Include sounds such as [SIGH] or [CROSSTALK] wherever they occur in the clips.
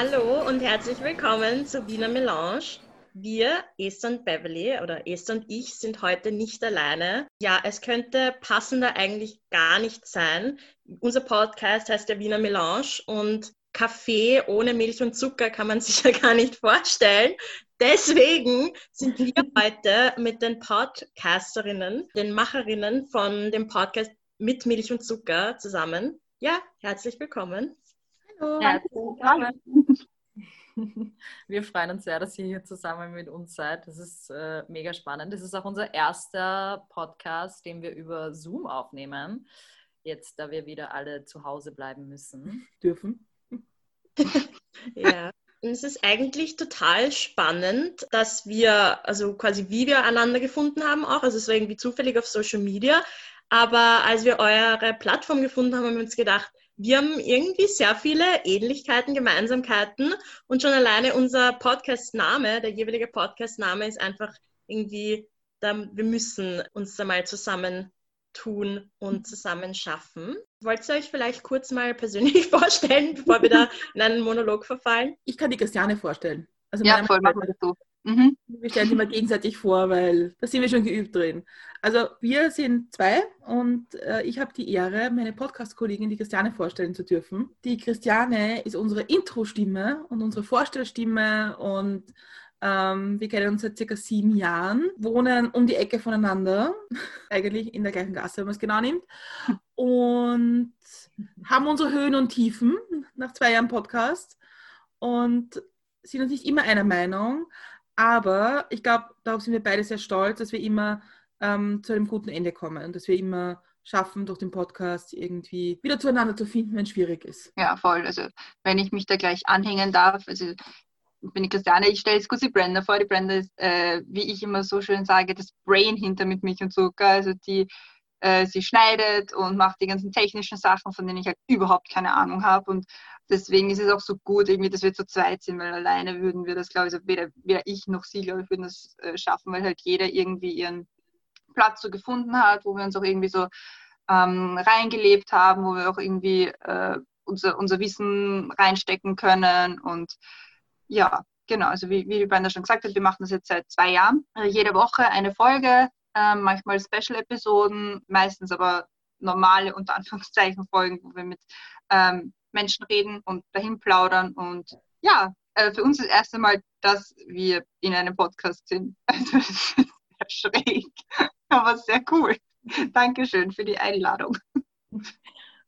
Hallo und herzlich willkommen zu Wiener Melange. Wir, Esther und Beverly oder Esther und ich, sind heute nicht alleine. Ja, es könnte passender eigentlich gar nicht sein. Unser Podcast heißt ja Wiener Melange und Kaffee ohne Milch und Zucker kann man [LAUGHS] sich ja gar nicht vorstellen. Deswegen sind wir [LAUGHS] heute mit den Podcasterinnen, den Macherinnen von dem Podcast mit Milch und Zucker zusammen. Ja, herzlich willkommen. Hallo. [LAUGHS] Wir freuen uns sehr, dass ihr hier zusammen mit uns seid. Das ist äh, mega spannend. Das ist auch unser erster Podcast, den wir über Zoom aufnehmen. Jetzt, da wir wieder alle zu Hause bleiben müssen. Dürfen. [LAUGHS] ja. Und es ist eigentlich total spannend, dass wir, also quasi wie wir einander gefunden haben auch, also es war irgendwie zufällig auf Social Media, aber als wir eure Plattform gefunden haben, haben wir uns gedacht, wir haben irgendwie sehr viele Ähnlichkeiten, Gemeinsamkeiten und schon alleine unser Podcast-Name, der jeweilige Podcast-Name ist einfach irgendwie, da, wir müssen uns da mal zusammen tun und zusammen schaffen. Wollt ihr euch vielleicht kurz mal persönlich [LAUGHS] vorstellen, bevor wir da in einen Monolog verfallen? Ich kann die Christiane vorstellen. Also ja, voll, machen wir das so. Mhm. Wir stellen sie mal gegenseitig vor, weil da sind wir schon geübt drin. Also wir sind zwei und äh, ich habe die Ehre, meine Podcast-Kollegin, die Christiane, vorstellen zu dürfen. Die Christiane ist unsere Intro-Stimme und unsere Vorstellstimme und ähm, wir kennen uns seit circa sieben Jahren, wohnen um die Ecke voneinander, [LAUGHS] eigentlich in der gleichen Gasse, wenn man es genau nimmt, und haben unsere Höhen und Tiefen nach zwei Jahren Podcast und sind uns nicht immer einer Meinung, aber ich glaube, darauf sind wir beide sehr stolz, dass wir immer ähm, zu einem guten Ende kommen und dass wir immer schaffen, durch den Podcast irgendwie wieder zueinander zu finden, wenn es schwierig ist. Ja, voll. Also wenn ich mich da gleich anhängen darf, also bin ich Christiane, ich stelle jetzt kurz die Brenda vor. Die Brenda ist, äh, wie ich immer so schön sage, das Brain hinter mit Milch und Zucker. Also die äh, sie schneidet und macht die ganzen technischen Sachen, von denen ich halt überhaupt keine Ahnung habe. Und deswegen ist es auch so gut, irgendwie, dass wir zu zweit sind, weil alleine würden wir das, glaube ich, also weder, weder ich noch sie, glaube ich, würden das äh, schaffen, weil halt jeder irgendwie ihren Platz so gefunden hat, wo wir uns auch irgendwie so ähm, reingelebt haben, wo wir auch irgendwie äh, unser, unser Wissen reinstecken können. Und ja, genau, also wie, wie Brenda schon gesagt hat, wir machen das jetzt seit zwei Jahren. Äh, jede Woche eine Folge, äh, manchmal Special-Episoden, meistens aber normale, unter Anführungszeichen, Folgen, wo wir mit ähm, Menschen reden und dahin plaudern. Und ja, äh, für uns ist das erste Mal, dass wir in einem Podcast sind. [LAUGHS] Also das ist sehr schräg, [LAUGHS] aber sehr cool. Dankeschön für die Einladung.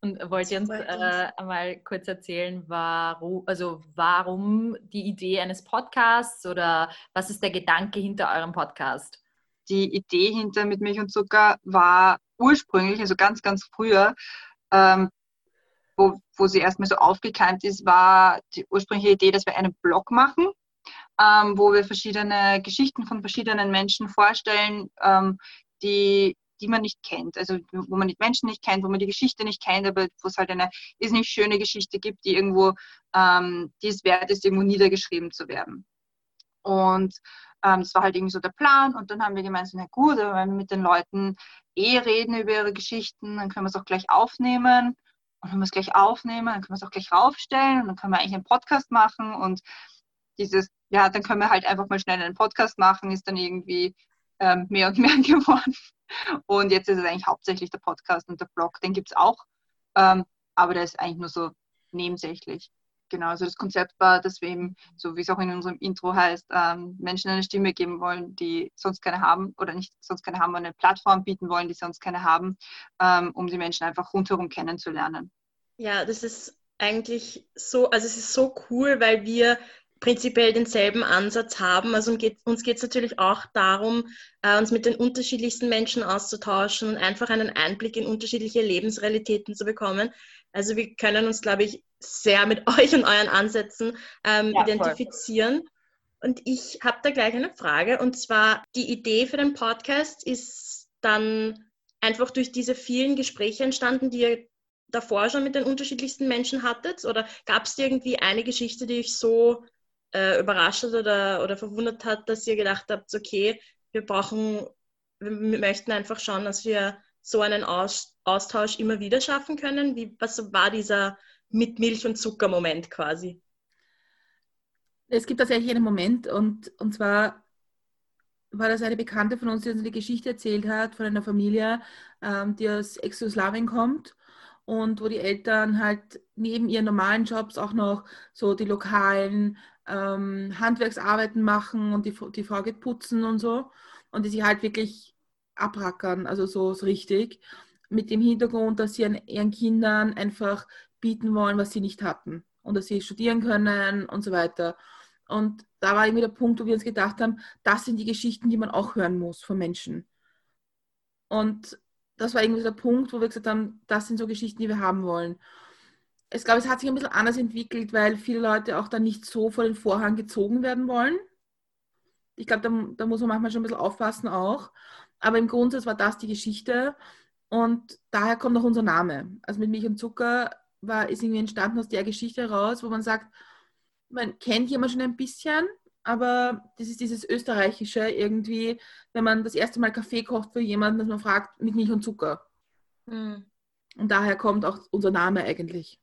Und wollt ihr uns äh, mal kurz erzählen, warum, also warum die Idee eines Podcasts oder was ist der Gedanke hinter eurem Podcast? Die Idee hinter Mit Milch und Zucker war ursprünglich, also ganz, ganz früher, ähm, wo, wo sie erstmal so aufgekeimt ist, war die ursprüngliche Idee, dass wir einen Blog machen, ähm, wo wir verschiedene Geschichten von verschiedenen Menschen vorstellen, ähm, die, die man nicht kennt. Also wo man die Menschen nicht kennt, wo man die Geschichte nicht kennt, aber wo es halt eine nicht schöne Geschichte gibt, die irgendwo, ähm, die es wert ist, irgendwo niedergeschrieben zu werden. Und ähm, das war halt irgendwie so der Plan. Und dann haben wir gemeint, na gut, wenn wir mit den Leuten eh reden über ihre Geschichten, dann können wir es auch gleich aufnehmen. Und wenn wir es gleich aufnehmen, dann können wir es auch gleich raufstellen und dann können wir eigentlich einen Podcast machen. Und dieses, ja, dann können wir halt einfach mal schnell einen Podcast machen, ist dann irgendwie ähm, mehr und [LAUGHS] mehr geworden. Und jetzt ist es eigentlich hauptsächlich der Podcast und der Blog, den gibt es auch. Ähm, aber der ist eigentlich nur so nebensächlich. Genau, also das Konzept war, dass wir eben, so wie es auch in unserem Intro heißt, ähm, Menschen eine Stimme geben wollen, die sonst keine haben oder nicht sonst keine haben, eine Plattform bieten wollen, die sonst keine haben, ähm, um die Menschen einfach rundherum kennenzulernen. Ja, das ist eigentlich so, also es ist so cool, weil wir prinzipiell denselben Ansatz haben. Also uns geht es natürlich auch darum, äh, uns mit den unterschiedlichsten Menschen auszutauschen und einfach einen Einblick in unterschiedliche Lebensrealitäten zu bekommen. Also wir können uns, glaube ich, sehr mit [LAUGHS] euch und euren Ansätzen ähm, ja, identifizieren. Voll. Und ich habe da gleich eine Frage. Und zwar, die Idee für den Podcast ist dann einfach durch diese vielen Gespräche entstanden, die ihr davor schon mit den unterschiedlichsten Menschen hattet? Oder gab es irgendwie eine Geschichte, die euch so äh, überrascht oder, oder verwundert hat, dass ihr gedacht habt, okay, wir brauchen, wir möchten einfach schauen, dass wir so einen Aus Austausch immer wieder schaffen können? Wie, was war dieser mit Milch und Zucker Moment quasi? Es gibt tatsächlich einen Moment und, und zwar war das eine Bekannte von uns, die uns eine Geschichte erzählt hat von einer Familie, ähm, die aus Ex-Jugoslawien kommt und wo die Eltern halt neben ihren normalen Jobs auch noch so die lokalen ähm, Handwerksarbeiten machen und die, die Frau geht putzen und so und die sich halt wirklich abrackern, also so, so richtig, mit dem Hintergrund, dass sie ihren Kindern einfach bieten wollen, was sie nicht hatten und dass sie studieren können und so weiter. Und da war irgendwie der Punkt, wo wir uns gedacht haben, das sind die Geschichten, die man auch hören muss von Menschen. Und das war irgendwie der Punkt, wo wir gesagt haben, das sind so Geschichten, die wir haben wollen. Ich glaube, es hat sich ein bisschen anders entwickelt, weil viele Leute auch dann nicht so vor den Vorhang gezogen werden wollen. Ich glaube, da, da, muss man manchmal schon ein bisschen aufpassen auch. Aber im Grundsatz war das die Geschichte und daher kommt auch unser Name. Also mit Milch und Zucker war, ist irgendwie entstanden aus der Geschichte heraus, wo man sagt, man kennt jemanden schon ein bisschen, aber das ist dieses Österreichische irgendwie, wenn man das erste Mal Kaffee kocht für jemanden, dass man fragt, mit Milch und Zucker. Mhm. Und daher kommt auch unser Name eigentlich.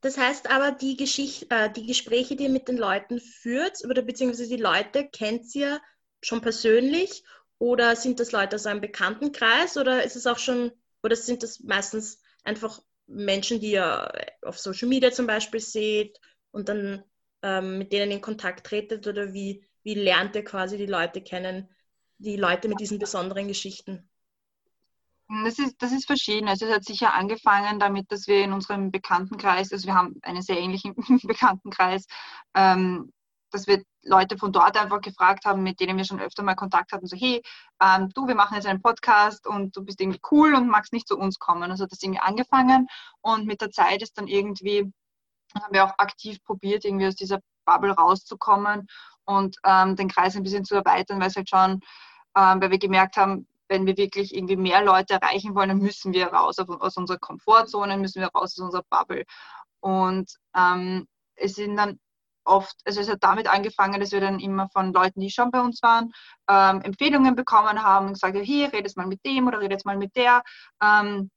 Das heißt aber, die, Geschichte, äh, die Gespräche, die ihr mit den Leuten führt, oder beziehungsweise die Leute, kennt ihr schon persönlich? Oder sind das Leute aus einem Bekanntenkreis? Oder ist es auch schon, oder sind das meistens einfach Menschen, die ihr auf Social Media zum Beispiel seht und dann ähm, mit denen in Kontakt tretet oder wie, wie lernt ihr quasi die Leute kennen, die Leute mit diesen besonderen Geschichten? Das ist, das ist verschieden. Also es hat sicher angefangen damit, dass wir in unserem Bekanntenkreis, also wir haben einen sehr ähnlichen [LAUGHS] Bekanntenkreis, ähm, dass wir Leute von dort einfach gefragt haben, mit denen wir schon öfter mal Kontakt hatten, so hey, ähm, du, wir machen jetzt einen Podcast und du bist irgendwie cool und magst nicht zu uns kommen. Also das irgendwie angefangen und mit der Zeit ist dann irgendwie haben wir auch aktiv probiert, irgendwie aus dieser Bubble rauszukommen und ähm, den Kreis ein bisschen zu erweitern, weil es halt schon, ähm, weil wir gemerkt haben, wenn wir wirklich irgendwie mehr Leute erreichen wollen, dann müssen wir raus aus unserer Komfortzone, müssen wir raus aus unserer Bubble. Und ähm, es sind dann oft, also es hat damit angefangen, dass wir dann immer von Leuten, die schon bei uns waren, ähm, Empfehlungen bekommen haben und gesagt, hey, redet mal mit dem oder redet mal mit der. Ähm,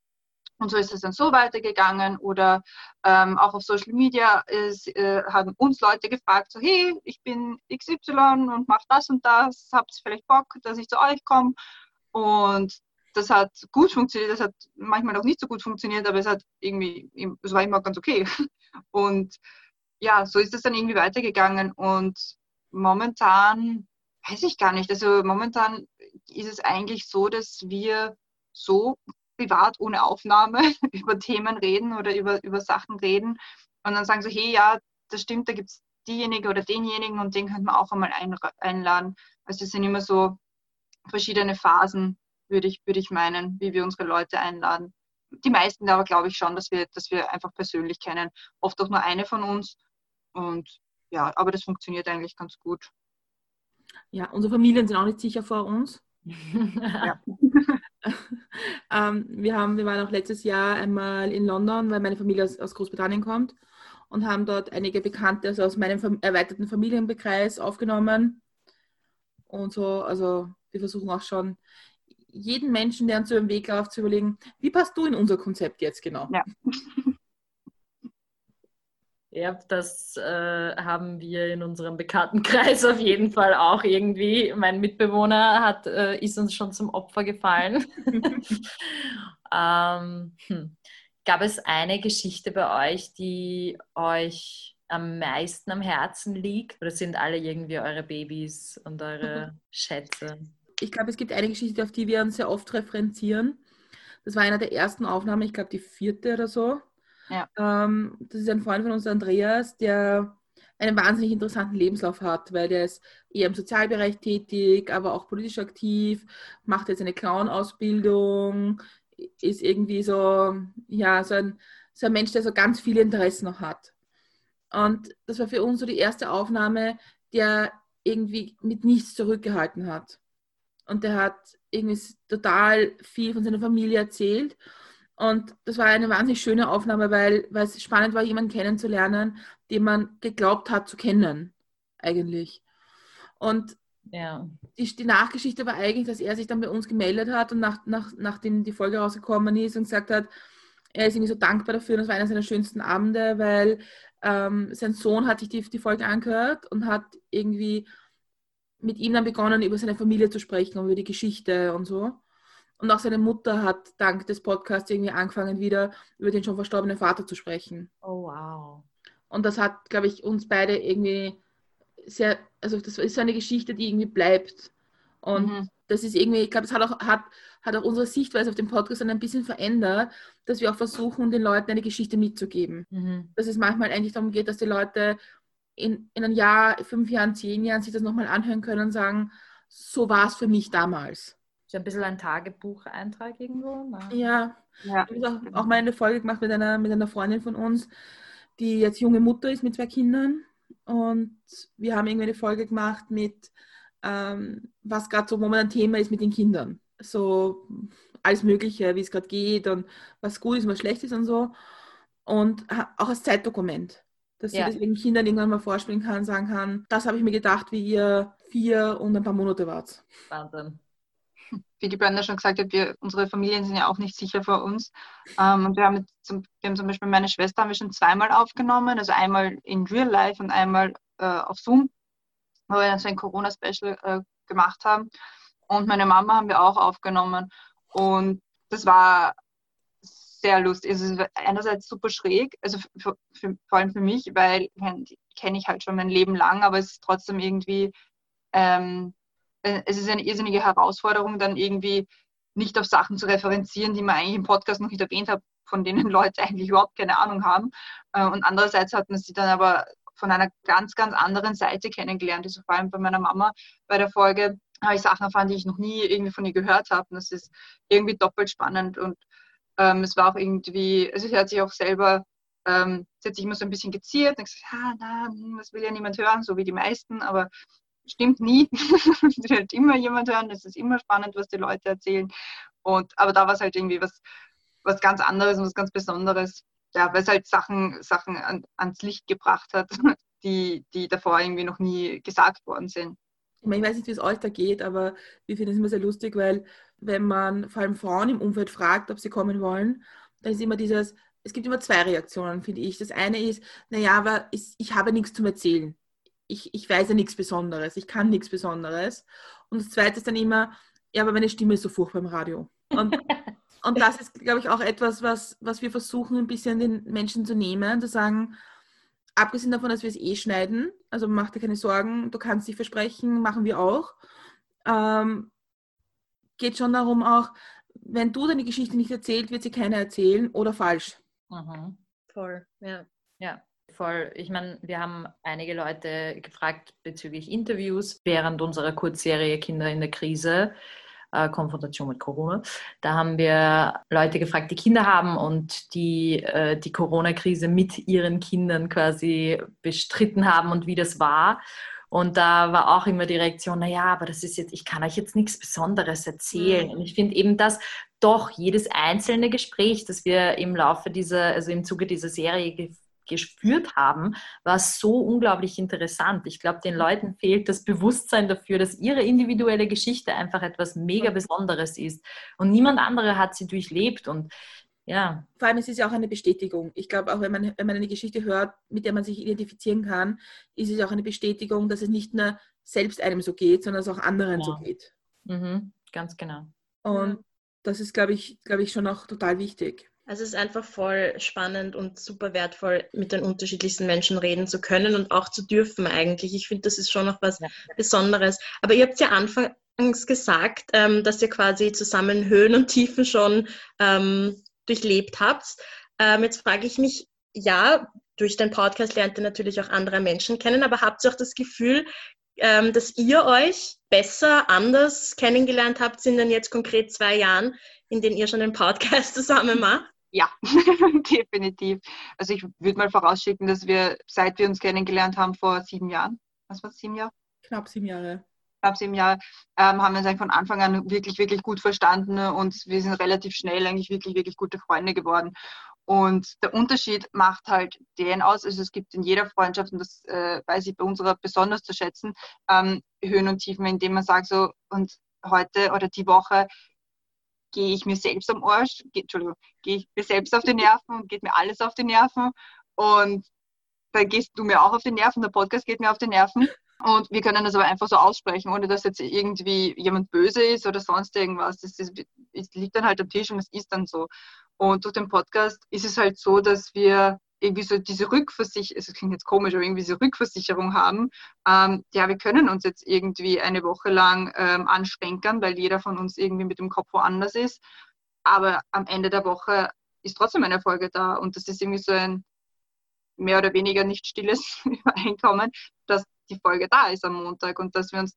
und so ist es dann so weitergegangen. Oder ähm, auch auf Social Media ist, äh, haben uns Leute gefragt, so hey, ich bin XY und mache das und das, habt ihr vielleicht Bock, dass ich zu euch komme? Und das hat gut funktioniert, das hat manchmal auch nicht so gut funktioniert, aber es hat irgendwie, es war immer ganz okay. [LAUGHS] Und ja, so ist es dann irgendwie weitergegangen. Und momentan weiß ich gar nicht. Also momentan ist es eigentlich so, dass wir so privat ohne Aufnahme [LAUGHS] über Themen reden oder über, über Sachen reden und dann sagen so, hey, ja, das stimmt, da gibt es diejenige oder denjenigen und den könnte man auch einmal ein, einladen. Also es sind immer so verschiedene Phasen, würde ich, würde ich meinen, wie wir unsere Leute einladen. Die meisten aber glaube ich schon, dass wir, dass wir einfach persönlich kennen. Oft auch nur eine von uns. Und ja, aber das funktioniert eigentlich ganz gut. Ja, unsere Familien sind auch nicht sicher vor uns. Ja. [LAUGHS] ähm, wir, haben, wir waren auch letztes Jahr einmal in London, weil meine Familie aus, aus Großbritannien kommt und haben dort einige Bekannte also aus meinem erweiterten Familienbekreis aufgenommen. Und so, also wir versuchen auch schon jeden Menschen, der uns so im Weg läuft, zu überlegen, wie passt du in unser Konzept jetzt genau? Ja. [LAUGHS] Ja, das äh, haben wir in unserem Bekanntenkreis [LAUGHS] auf jeden Fall auch irgendwie. Mein Mitbewohner hat, äh, ist uns schon zum Opfer gefallen. [LAUGHS] ähm, hm. Gab es eine Geschichte bei euch, die euch am meisten am Herzen liegt? Oder sind alle irgendwie eure Babys und eure [LAUGHS] Schätze? Ich glaube, es gibt eine Geschichte, auf die wir uns sehr oft referenzieren. Das war einer der ersten Aufnahmen, ich glaube die vierte oder so ja. Ähm, das ist ein Freund von uns, Andreas, der einen wahnsinnig interessanten Lebenslauf hat, weil der ist eher im Sozialbereich tätig, aber auch politisch aktiv, macht jetzt eine Clown-Ausbildung, ist irgendwie so, ja, so ein, so ein Mensch, der so ganz viele Interessen noch hat. Und das war für uns so die erste Aufnahme, der irgendwie mit nichts zurückgehalten hat. Und der hat irgendwie total viel von seiner Familie erzählt und das war eine wahnsinnig schöne Aufnahme, weil, weil es spannend war, jemanden kennenzulernen, den man geglaubt hat zu kennen, eigentlich. Und ja. die, die Nachgeschichte war eigentlich, dass er sich dann bei uns gemeldet hat und nach, nach, nachdem die Folge rausgekommen ist und gesagt hat, er ist irgendwie so dankbar dafür. Und das war einer seiner schönsten Abende, weil ähm, sein Sohn hat sich die, die Folge angehört und hat irgendwie mit ihm dann begonnen, über seine Familie zu sprechen, über die Geschichte und so. Und auch seine Mutter hat dank des Podcasts irgendwie angefangen, wieder über den schon verstorbenen Vater zu sprechen. Oh, wow. Und das hat, glaube ich, uns beide irgendwie sehr, also das ist so eine Geschichte, die irgendwie bleibt. Und mhm. das ist irgendwie, ich glaube, es hat auch, hat, hat auch unsere Sichtweise auf den Podcast dann ein bisschen verändert, dass wir auch versuchen, den Leuten eine Geschichte mitzugeben. Mhm. Dass es manchmal eigentlich darum geht, dass die Leute in, in einem Jahr, fünf Jahren, zehn Jahren sich das nochmal anhören können und sagen, so war es für mich damals. Ist ein bisschen ein Tagebucheintrag irgendwo? Na? Ja, ja. ich habe auch, auch mal eine Folge gemacht mit einer, mit einer Freundin von uns, die jetzt junge Mutter ist mit zwei Kindern. Und wir haben irgendwie eine Folge gemacht mit, ähm, was gerade so momentan Thema ist mit den Kindern. So alles Mögliche, wie es gerade geht und was gut ist und was schlecht ist und so. Und auch als Zeitdokument dass ja. sie das ihren Kindern irgendwann mal vorspielen kann, sagen kann, das habe ich mir gedacht, wie ihr vier und ein paar Monate wart. Wahnsinn wie die Brenda schon gesagt hat, wir, unsere Familien sind ja auch nicht sicher vor uns. Ähm, und wir haben, zum, wir haben zum Beispiel meine Schwester haben wir schon zweimal aufgenommen, also einmal in Real Life und einmal äh, auf Zoom, wo wir dann so ein Corona-Special äh, gemacht haben. Und meine Mama haben wir auch aufgenommen. Und das war sehr lustig. Es ist einerseits super schräg, also für, für, vor allem für mich, weil kenne ich halt schon mein Leben lang, aber es ist trotzdem irgendwie ähm, äh, es ist eine irrsinnige Herausforderung, dann irgendwie nicht auf Sachen zu referenzieren, die man eigentlich im Podcast noch nicht erwähnt hat, von denen [LAUGHS] Leute eigentlich überhaupt keine Ahnung haben. Äh, und andererseits hat man sie dann aber von einer ganz, ganz anderen Seite kennengelernt. Also vor allem bei meiner Mama bei der Folge habe ich Sachen erfahren, die ich noch nie irgendwie von ihr gehört habe. Und das ist irgendwie doppelt spannend. Und ähm, es war auch irgendwie, also sie hat sich auch selber, ähm, sie hat sich immer so ein bisschen geziert und gesagt, ah, na, hm, das will ja niemand hören, so wie die meisten. Aber stimmt nie. [LAUGHS] es wird immer jemand hören, es ist immer spannend, was die Leute erzählen. Und, aber da war es halt irgendwie was, was ganz anderes und was ganz Besonderes. Ja, weil es halt Sachen, Sachen an, ans Licht gebracht hat, [LAUGHS] die, die davor irgendwie noch nie gesagt worden sind. Ich, meine, ich weiß nicht, wie es euch da geht, aber wir finden es immer sehr lustig, weil wenn man vor allem Frauen im Umfeld fragt, ob sie kommen wollen, dann ist immer dieses, es gibt immer zwei Reaktionen, finde ich. Das eine ist, naja, aber ich, ich habe nichts zum Erzählen ich, ich weiß ja nichts Besonderes, ich kann nichts Besonderes. Und das Zweite ist dann immer, ja, aber meine Stimme ist so furchtbar im Radio. Und, [LAUGHS] und das ist, glaube ich, auch etwas, was, was wir versuchen, ein bisschen den Menschen zu nehmen, zu sagen, abgesehen davon, dass wir es eh schneiden, also mach dir keine Sorgen, du kannst dich versprechen, machen wir auch. Ähm, geht schon darum auch, wenn du deine Geschichte nicht erzählt, wird sie keiner erzählen oder falsch. Mhm. Voll, ja. Ja, voll. Ich meine, wir haben einige Leute gefragt bezüglich Interviews während unserer Kurzserie Kinder in der Krise. Äh, Konfrontation mit Corona. Da haben wir Leute gefragt, die Kinder haben und die äh, die Corona-Krise mit ihren Kindern quasi bestritten haben und wie das war. Und da war auch immer die Reaktion, naja, aber das ist jetzt, ich kann euch jetzt nichts Besonderes erzählen. Mhm. Und ich finde eben, dass doch jedes einzelne Gespräch, das wir im Laufe dieser, also im Zuge dieser Serie gespürt haben, war so unglaublich interessant. Ich glaube, den Leuten fehlt das Bewusstsein dafür, dass ihre individuelle Geschichte einfach etwas mega Besonderes ist. Und niemand andere hat sie durchlebt. Und ja. Vor allem ist es ja auch eine Bestätigung. Ich glaube, auch wenn man, wenn man eine Geschichte hört, mit der man sich identifizieren kann, ist es auch eine Bestätigung, dass es nicht nur selbst einem so geht, sondern es auch anderen ja. so geht. Mhm, ganz genau. Und das ist, glaube ich, glaube ich, schon auch total wichtig. Also es ist einfach voll spannend und super wertvoll, mit den unterschiedlichsten Menschen reden zu können und auch zu dürfen eigentlich. Ich finde, das ist schon noch was ja. Besonderes. Aber ihr habt ja anfangs gesagt, ähm, dass ihr quasi zusammen Höhen und Tiefen schon ähm, durchlebt habt. Ähm, jetzt frage ich mich, ja, durch den Podcast lernt ihr natürlich auch andere Menschen kennen, aber habt ihr auch das Gefühl, ähm, dass ihr euch besser, anders kennengelernt habt in den jetzt konkret zwei Jahren, in denen ihr schon den Podcast [LAUGHS] zusammen macht? Ja, [LAUGHS] definitiv. Also ich würde mal vorausschicken, dass wir, seit wir uns kennengelernt haben vor sieben Jahren, was war es, sieben Jahre? Knapp sieben Jahre. Knapp sieben Jahre, ähm, haben wir uns eigentlich von Anfang an wirklich, wirklich gut verstanden und wir sind relativ schnell eigentlich wirklich, wirklich gute Freunde geworden. Und der Unterschied macht halt den aus, also es gibt in jeder Freundschaft, und das äh, weiß ich bei unserer besonders zu schätzen, ähm, Höhen und Tiefen, indem man sagt so, und heute oder die Woche gehe ich mir selbst am Arsch, geh, Entschuldigung, gehe ich mir selbst auf die Nerven und geht mir alles auf die Nerven. Und da gehst du mir auch auf die Nerven, der Podcast geht mir auf die Nerven. Und wir können das aber einfach so aussprechen, ohne dass jetzt irgendwie jemand böse ist oder sonst irgendwas. Das, ist, das liegt dann halt am Tisch und es ist dann so. Und durch den Podcast ist es halt so, dass wir irgendwie so diese Rückversicherung, es klingt jetzt komisch, aber irgendwie diese Rückversicherung haben. Ähm, ja, wir können uns jetzt irgendwie eine Woche lang ähm, anschränkern, weil jeder von uns irgendwie mit dem Kopf woanders ist. Aber am Ende der Woche ist trotzdem eine Folge da und das ist irgendwie so ein mehr oder weniger nicht stilles [LAUGHS] Übereinkommen, dass die Folge da ist am Montag und dass wir uns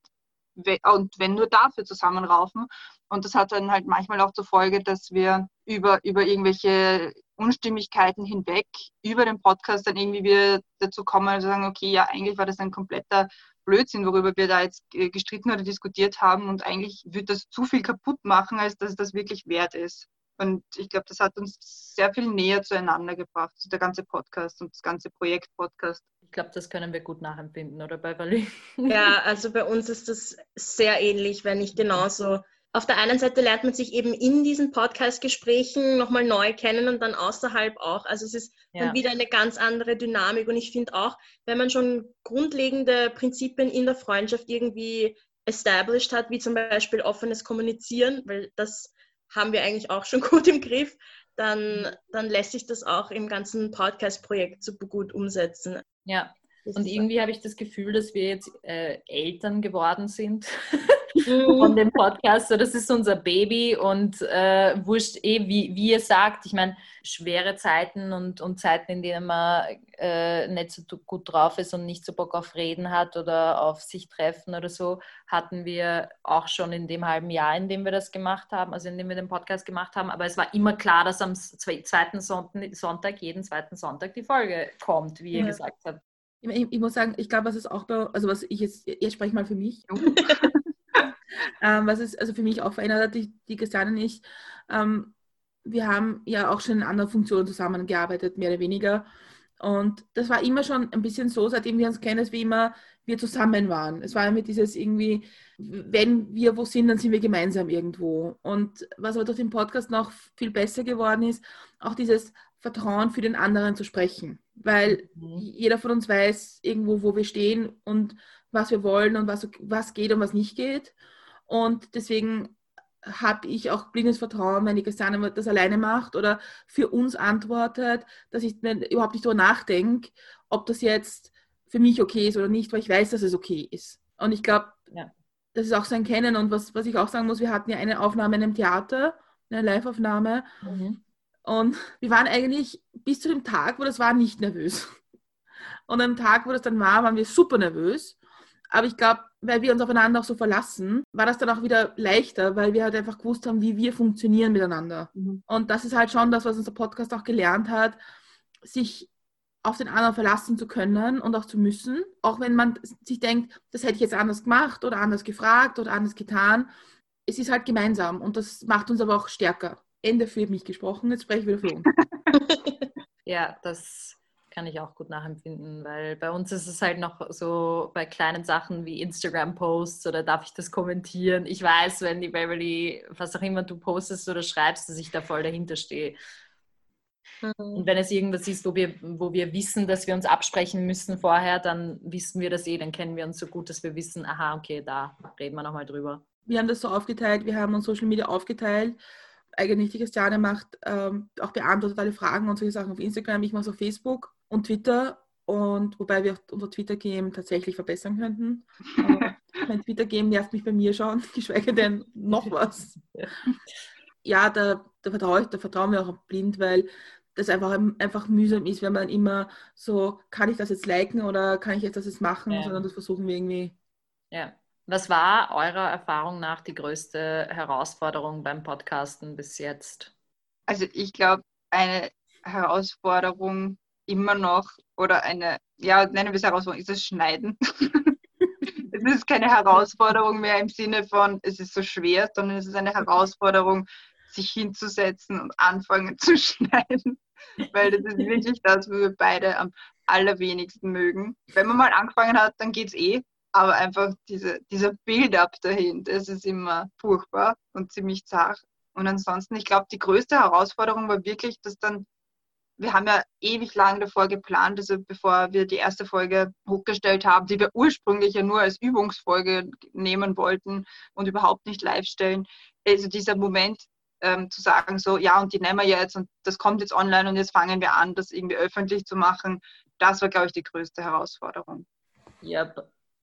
und wenn nur dafür zusammenraufen. Und das hat dann halt manchmal auch zur Folge, dass wir über, über irgendwelche Unstimmigkeiten hinweg über den Podcast dann irgendwie wieder dazu kommen, zu sagen, okay, ja, eigentlich war das ein kompletter Blödsinn, worüber wir da jetzt gestritten oder diskutiert haben und eigentlich wird das zu viel kaputt machen, als dass das wirklich wert ist. Und ich glaube, das hat uns sehr viel näher zueinander gebracht, der ganze Podcast und das ganze Projekt Podcast. Ich glaube, das können wir gut nachempfinden, oder bei Berlin? Ja, also bei uns ist das sehr ähnlich, wenn nicht genauso. Auf der einen Seite lernt man sich eben in diesen Podcast-Gesprächen nochmal neu kennen und dann außerhalb auch. Also es ist ja. dann wieder eine ganz andere Dynamik. Und ich finde auch, wenn man schon grundlegende Prinzipien in der Freundschaft irgendwie established hat, wie zum Beispiel offenes Kommunizieren, weil das haben wir eigentlich auch schon [LAUGHS] gut im Griff, dann, dann lässt sich das auch im ganzen Podcast-Projekt super gut umsetzen. Ja, und irgendwie habe ich das Gefühl, dass wir jetzt äh, Eltern geworden sind. [LAUGHS] von dem Podcast. So, das ist unser Baby und äh, wurscht eh, wie, wie ihr sagt. Ich meine, schwere Zeiten und, und Zeiten, in denen man äh, nicht so gut drauf ist und nicht so Bock auf Reden hat oder auf sich treffen oder so, hatten wir auch schon in dem halben Jahr, in dem wir das gemacht haben, also in dem wir den Podcast gemacht haben. Aber es war immer klar, dass am zweiten Sonntag, jeden zweiten Sonntag die Folge kommt, wie ihr ja. gesagt habt. Ich, ich, muss sagen, ich glaube, was es auch bei, also was ich jetzt, jetzt spreche ich mal für mich. [LAUGHS] ähm, was es also für mich auch verändert hat, die, die Christiane und ich, ähm, wir haben ja auch schon in anderen Funktionen zusammengearbeitet, mehr oder weniger. Und das war immer schon ein bisschen so, seitdem wir uns kennen, dass wir immer wir zusammen waren. Es war immer dieses irgendwie, wenn wir wo sind, dann sind wir gemeinsam irgendwo. Und was aber durch den Podcast noch viel besser geworden ist, auch dieses Vertrauen für den anderen zu sprechen weil mhm. jeder von uns weiß irgendwo, wo wir stehen und was wir wollen und was, was geht und was nicht geht. Und deswegen habe ich auch blindes Vertrauen, wenn die Christiane das alleine macht oder für uns antwortet, dass ich überhaupt nicht darüber nachdenke, ob das jetzt für mich okay ist oder nicht, weil ich weiß, dass es okay ist. Und ich glaube, ja. das ist auch sein Kennen. Und was, was ich auch sagen muss, wir hatten ja eine Aufnahme in einem Theater, eine Live-Aufnahme. Mhm. Und wir waren eigentlich bis zu dem Tag, wo das war, nicht nervös. Und am Tag, wo das dann war, waren wir super nervös. Aber ich glaube, weil wir uns aufeinander auch so verlassen, war das dann auch wieder leichter, weil wir halt einfach gewusst haben, wie wir funktionieren miteinander. Mhm. Und das ist halt schon das, was unser Podcast auch gelernt hat, sich auf den anderen verlassen zu können und auch zu müssen. Auch wenn man sich denkt, das hätte ich jetzt anders gemacht oder anders gefragt oder anders getan. Es ist halt gemeinsam und das macht uns aber auch stärker. Ende für mich gesprochen, jetzt spreche ich wieder für uns. [LAUGHS] ja, das kann ich auch gut nachempfinden, weil bei uns ist es halt noch so bei kleinen Sachen wie Instagram-Posts oder darf ich das kommentieren. Ich weiß, wenn die Beverly, was auch immer du postest oder schreibst, dass ich da voll dahinter stehe. Mhm. Und wenn es irgendwas ist, wo wir, wo wir wissen, dass wir uns absprechen müssen vorher, dann wissen wir das eh, dann kennen wir uns so gut, dass wir wissen, aha, okay, da reden wir nochmal drüber. Wir haben das so aufgeteilt, wir haben uns Social Media aufgeteilt eigentlich die Christiane macht, ähm, auch beantwortet alle Fragen und solche Sachen auf Instagram. Ich mache es auf Facebook und Twitter. Und wobei wir unser Twitter-Game tatsächlich verbessern könnten. mein Twitter-Game nervt mich bei mir schon, [LAUGHS] geschweige denn noch was. Ja, da, da, vertraue ich, da vertrauen wir auch blind, weil das einfach, einfach mühsam ist, wenn man immer so, kann ich das jetzt liken oder kann ich jetzt das jetzt machen, ja. sondern das versuchen wir irgendwie. Ja. Was war eurer Erfahrung nach die größte Herausforderung beim Podcasten bis jetzt? Also ich glaube, eine Herausforderung immer noch oder eine, ja, nennen wir es Herausforderung, ist das Schneiden. [LAUGHS] es ist keine Herausforderung mehr im Sinne von, es ist so schwer, sondern es ist eine Herausforderung, sich hinzusetzen und anfangen zu [LAUGHS] schneiden. Weil das ist wirklich das, was wir beide am allerwenigsten mögen. Wenn man mal angefangen hat, dann geht es eh aber einfach diese, dieser Build-up dahin, das ist immer furchtbar und ziemlich zart. Und ansonsten, ich glaube, die größte Herausforderung war wirklich, das dann wir haben ja ewig lang davor geplant, also bevor wir die erste Folge hochgestellt haben, die wir ursprünglich ja nur als Übungsfolge nehmen wollten und überhaupt nicht live stellen. Also dieser Moment ähm, zu sagen, so, ja, und die nehmen wir jetzt und das kommt jetzt online und jetzt fangen wir an, das irgendwie öffentlich zu machen, das war, glaube ich, die größte Herausforderung. Ja, [LAUGHS]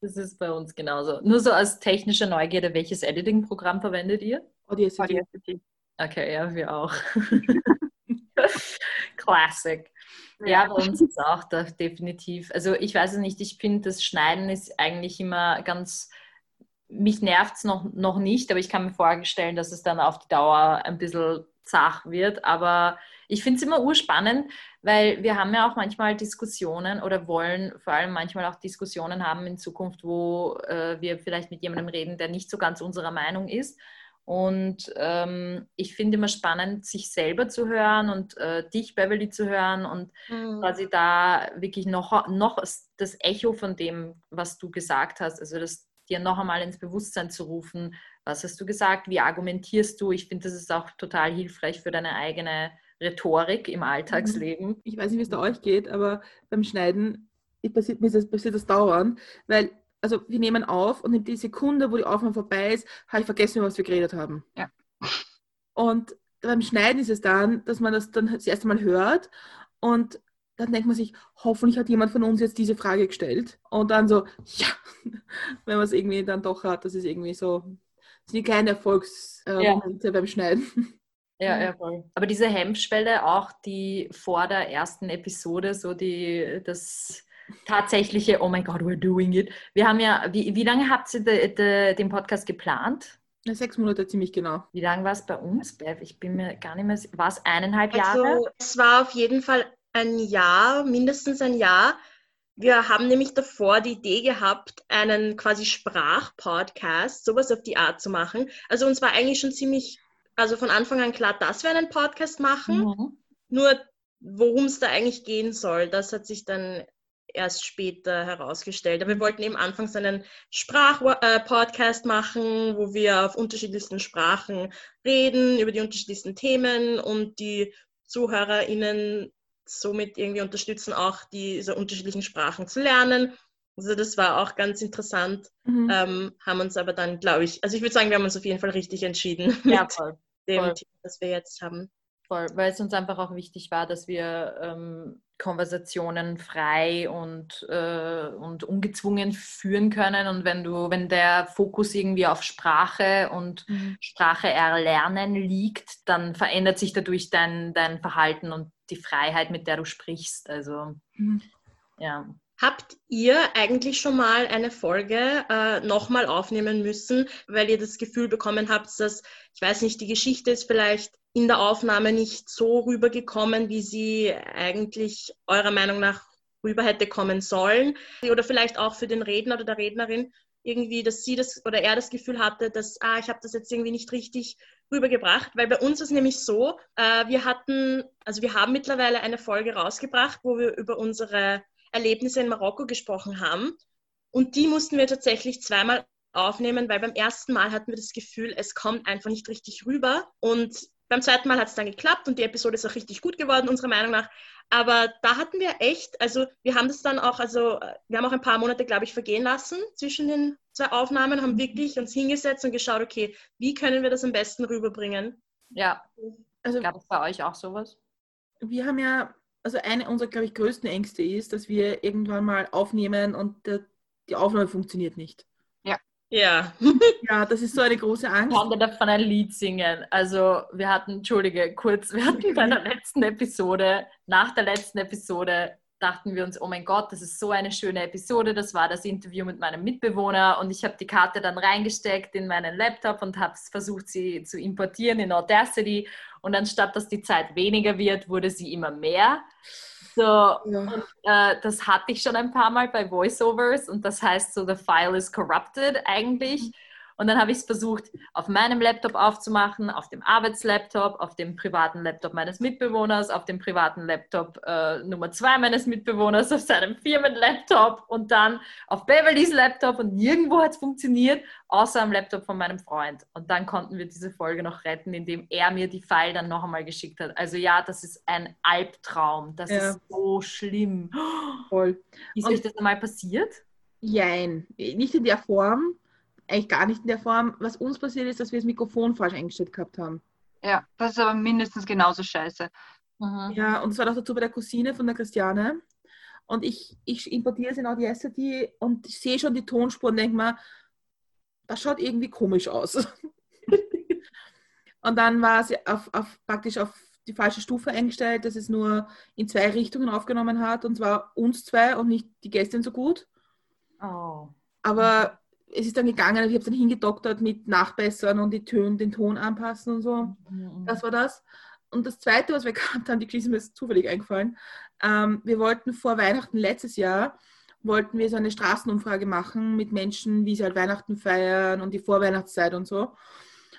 das ist bei uns genauso. Nur so als technische Neugierde, welches Editing-Programm verwendet ihr? Audacity. Audacity. Okay, ja, wir auch. [LAUGHS] Classic. Ja, bei uns ist auch da definitiv. Also ich weiß es nicht, ich finde, das Schneiden ist eigentlich immer ganz, mich nervt es noch, noch nicht, aber ich kann mir vorstellen, dass es dann auf die Dauer ein bisschen zach wird. Aber ich finde es immer urspannend, weil wir haben ja auch manchmal Diskussionen oder wollen vor allem manchmal auch Diskussionen haben in Zukunft, wo äh, wir vielleicht mit jemandem reden, der nicht so ganz unserer Meinung ist. Und ähm, ich finde immer spannend, sich selber zu hören und äh, dich, Beverly, zu hören und mhm. quasi da wirklich noch, noch das Echo von dem, was du gesagt hast, also das dir noch einmal ins Bewusstsein zu rufen, was hast du gesagt, wie argumentierst du. Ich finde, das ist auch total hilfreich für deine eigene Rhetorik im Alltagsleben. Ich weiß nicht, wie es da euch geht, aber beim Schneiden passiert mir das, passiert das dauernd, weil also wir nehmen auf und in die Sekunde, wo die Aufnahme vorbei ist, habe ich vergessen, was wir geredet haben. Ja. Und beim Schneiden ist es dann, dass man das dann das erste Mal hört und dann denkt man sich, hoffentlich hat jemand von uns jetzt diese Frage gestellt. Und dann so, ja, [LAUGHS] wenn man es irgendwie dann doch hat, das ist irgendwie so, das sind keine Erfolgsmomente äh, ja. beim Schneiden. Ja, ja, voll. Aber diese Hemmschwelle, auch die vor der ersten Episode, so die, das tatsächliche, oh mein Gott, we're doing it. Wir haben ja, wie, wie lange habt ihr de, de, den Podcast geplant? Sechs Monate ziemlich genau. Wie lange war es bei uns, Bev? Ich bin mir gar nicht mehr War es eineinhalb Jahre? Also, es war auf jeden Fall ein Jahr, mindestens ein Jahr. Wir haben nämlich davor die Idee gehabt, einen quasi Sprachpodcast, sowas auf die Art zu machen. Also uns war eigentlich schon ziemlich, also von Anfang an klar, dass wir einen Podcast machen. Mhm. Nur worum es da eigentlich gehen soll, das hat sich dann erst später herausgestellt. Aber wir wollten eben anfangs einen Sprachpodcast äh, machen, wo wir auf unterschiedlichsten Sprachen reden, über die unterschiedlichsten Themen und die ZuhörerInnen somit irgendwie unterstützen, auch diese unterschiedlichen Sprachen zu lernen. Also das war auch ganz interessant. Mhm. Ähm, haben uns aber dann, glaube ich, also ich würde sagen, wir haben uns auf jeden Fall richtig entschieden ja, [LAUGHS] mit voll, dem voll. Team, das wir jetzt haben. Voll, weil es uns einfach auch wichtig war, dass wir ähm, Konversationen frei und, äh, und ungezwungen führen können. Und wenn du, wenn der Fokus irgendwie auf Sprache und mhm. Sprache erlernen liegt, dann verändert sich dadurch dein, dein Verhalten und die Freiheit, mit der du sprichst. Also mhm. ja. Habt ihr eigentlich schon mal eine Folge äh, nochmal aufnehmen müssen, weil ihr das Gefühl bekommen habt, dass, ich weiß nicht, die Geschichte ist vielleicht in der Aufnahme nicht so rübergekommen, wie sie eigentlich eurer Meinung nach rüber hätte kommen sollen? Oder vielleicht auch für den Redner oder der Rednerin irgendwie, dass sie das oder er das Gefühl hatte, dass, ah, ich habe das jetzt irgendwie nicht richtig rübergebracht, weil bei uns ist nämlich so, äh, wir hatten, also wir haben mittlerweile eine Folge rausgebracht, wo wir über unsere Erlebnisse in Marokko gesprochen haben. Und die mussten wir tatsächlich zweimal aufnehmen, weil beim ersten Mal hatten wir das Gefühl, es kommt einfach nicht richtig rüber. Und beim zweiten Mal hat es dann geklappt und die Episode ist auch richtig gut geworden, unserer Meinung nach. Aber da hatten wir echt, also wir haben das dann auch, also wir haben auch ein paar Monate, glaube ich, vergehen lassen zwischen den zwei Aufnahmen, haben wirklich uns hingesetzt und geschaut, okay, wie können wir das am besten rüberbringen? Ja, also gab es bei euch auch sowas? Wir haben ja also eine unserer, glaube ich, größten Ängste ist, dass wir irgendwann mal aufnehmen und der, die Aufnahme funktioniert nicht. Ja. [LAUGHS] Ja. das ist so eine große Angst. Ich konnte davon ein Lied singen. Also wir hatten, entschuldige, kurz, wir hatten bei der letzten Episode, nach der letzten Episode dachten wir uns, oh mein Gott, das ist so eine schöne Episode. Das war das Interview mit meinem Mitbewohner und ich habe die Karte dann reingesteckt in meinen Laptop und habe versucht, sie zu importieren in Audacity. Und anstatt dass die Zeit weniger wird, wurde sie immer mehr. So, ja. und, äh, das hatte ich schon ein paar Mal bei Voiceovers und das heißt so, the file is corrupted eigentlich. Und dann habe ich es versucht, auf meinem Laptop aufzumachen, auf dem Arbeitslaptop, auf dem privaten Laptop meines Mitbewohners, auf dem privaten Laptop äh, Nummer zwei meines Mitbewohners, auf seinem Firmenlaptop und dann auf Beverlys Laptop und nirgendwo hat es funktioniert, außer am Laptop von meinem Freund. Und dann konnten wir diese Folge noch retten, indem er mir die File dann noch einmal geschickt hat. Also ja, das ist ein Albtraum. Das ja. ist so schlimm. Voll. Ist und euch das einmal passiert? Jein, nicht in der Form eigentlich gar nicht in der Form. Was uns passiert ist, dass wir das Mikrofon falsch eingestellt gehabt haben. Ja, das ist aber mindestens genauso scheiße. Mhm. Ja, und es war auch dazu bei der Cousine von der Christiane. Und ich, ich importiere es in Audacity und ich sehe schon die Tonspur und denke mir, das schaut irgendwie komisch aus. [LAUGHS] und dann war sie auf, auf, praktisch auf die falsche Stufe eingestellt, dass es nur in zwei Richtungen aufgenommen hat, und zwar uns zwei und nicht die Gästin so gut. Oh. Aber es ist dann gegangen, ich habe es dann hingedoktert mit Nachbessern und die Töne, den Ton anpassen und so. Mhm. Das war das. Und das Zweite, was wir [LAUGHS] gehabt haben, die ist mir ist zufällig eingefallen. Ähm, wir wollten vor Weihnachten letztes Jahr, wollten wir so eine Straßenumfrage machen mit Menschen, wie sie halt Weihnachten feiern und die Vorweihnachtszeit und so.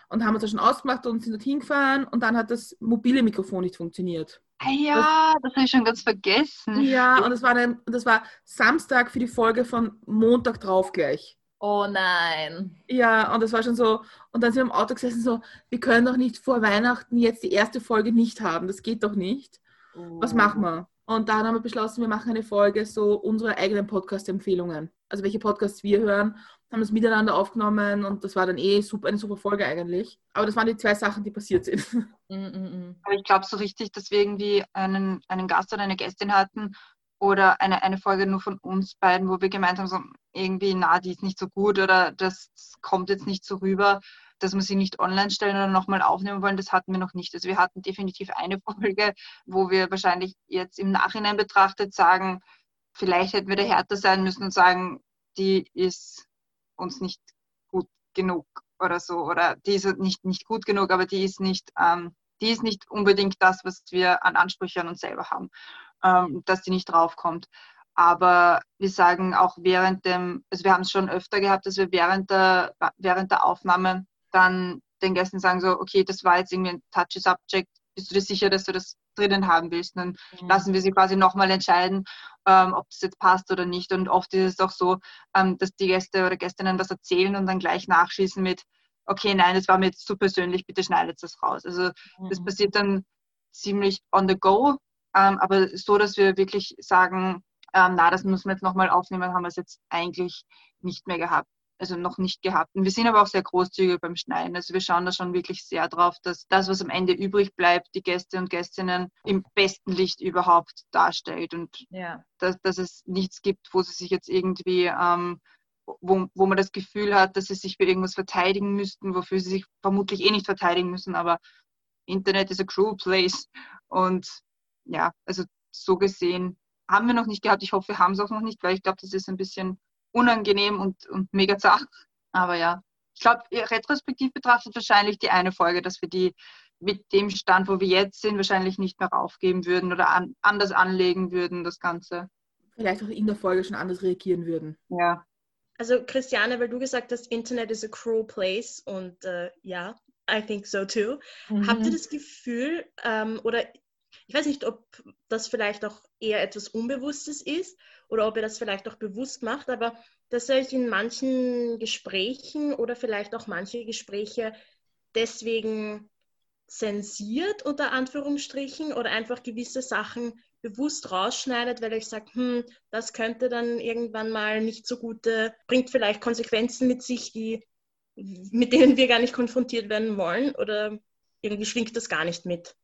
Und haben uns das schon ausgemacht und sind dorthin gefahren und dann hat das mobile Mikrofon nicht funktioniert. Ah ja, das, das habe ich schon ganz vergessen. Ja, und das war, eine, das war Samstag für die Folge von Montag drauf gleich. Oh nein. Ja, und das war schon so, und dann sind wir im Auto gesessen, so, wir können doch nicht vor Weihnachten jetzt die erste Folge nicht haben, das geht doch nicht. Oh. Was machen wir? Und dann haben wir beschlossen, wir machen eine Folge, so unsere eigenen Podcast-Empfehlungen. Also welche Podcasts wir hören, haben das miteinander aufgenommen und das war dann eh super, eine super Folge eigentlich. Aber das waren die zwei Sachen, die passiert sind. Mm, mm, mm. Aber ich glaube so richtig, dass wir irgendwie einen, einen Gast oder eine Gästin hatten, oder eine, eine Folge nur von uns beiden, wo wir gemeint haben, so irgendwie, na, die ist nicht so gut oder das kommt jetzt nicht so rüber, dass wir sie nicht online stellen oder nochmal aufnehmen wollen, das hatten wir noch nicht. Also wir hatten definitiv eine [LAUGHS] Folge, wo wir wahrscheinlich jetzt im Nachhinein betrachtet sagen, vielleicht hätten wir da härter sein müssen und sagen, die ist uns nicht gut genug oder so, oder die ist nicht, nicht gut genug, aber die ist nicht, ähm, die ist nicht unbedingt das, was wir an Ansprüche an uns selber haben ähm, dass die nicht draufkommt. Aber wir sagen auch während dem, also wir haben es schon öfter gehabt, dass wir während der, während der Aufnahme dann den Gästen sagen so, okay, das war jetzt irgendwie ein touchy Subject, bist du dir sicher, dass du das drinnen haben willst? Und dann mhm. lassen wir sie quasi nochmal entscheiden, ähm, ob das jetzt passt oder nicht. Und oft ist es auch so, ähm, dass die Gäste oder Gästinnen was erzählen und dann gleich nachschießen mit, okay, nein, das war mir jetzt zu persönlich, bitte schneidet das raus. Also mhm. das passiert dann ziemlich on the go, ähm, aber so, dass wir wirklich sagen, ähm, na, das müssen wir jetzt nochmal aufnehmen, haben wir es jetzt eigentlich nicht mehr gehabt. Also noch nicht gehabt. Und wir sind aber auch sehr großzügig beim Schneiden. Also wir schauen da schon wirklich sehr drauf, dass das, was am Ende übrig bleibt, die Gäste und Gästinnen im besten Licht überhaupt darstellt. Und ja. dass, dass es nichts gibt, wo sie sich jetzt irgendwie ähm, wo, wo man das Gefühl hat, dass sie sich für irgendwas verteidigen müssten, wofür sie sich vermutlich eh nicht verteidigen müssen, aber Internet is a cruel place und ja, also so gesehen haben wir noch nicht gehabt. Ich hoffe, wir haben es auch noch nicht, weil ich glaube, das ist ein bisschen unangenehm und, und mega zart. Aber ja, ich glaube, retrospektiv betrachtet wahrscheinlich die eine Folge, dass wir die mit dem Stand, wo wir jetzt sind, wahrscheinlich nicht mehr aufgeben würden oder an, anders anlegen würden, das Ganze. Vielleicht auch in der Folge schon anders reagieren würden. Ja. Also Christiane, weil du gesagt hast, Internet is a cruel place und äh, ja, I think so too. Mhm. Habt ihr das Gefühl, ähm, oder ich weiß nicht, ob das vielleicht auch eher etwas Unbewusstes ist oder ob ihr das vielleicht auch bewusst macht, aber dass euch in manchen Gesprächen oder vielleicht auch manche Gespräche deswegen zensiert unter Anführungsstrichen oder einfach gewisse Sachen bewusst rausschneidet, weil ich sage, hm, das könnte dann irgendwann mal nicht so gute, bringt vielleicht Konsequenzen mit sich, die, mit denen wir gar nicht konfrontiert werden wollen oder irgendwie schwingt das gar nicht mit.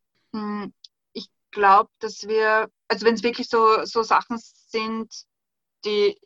Glaube, dass wir, also wenn es wirklich so, so Sachen sind, die,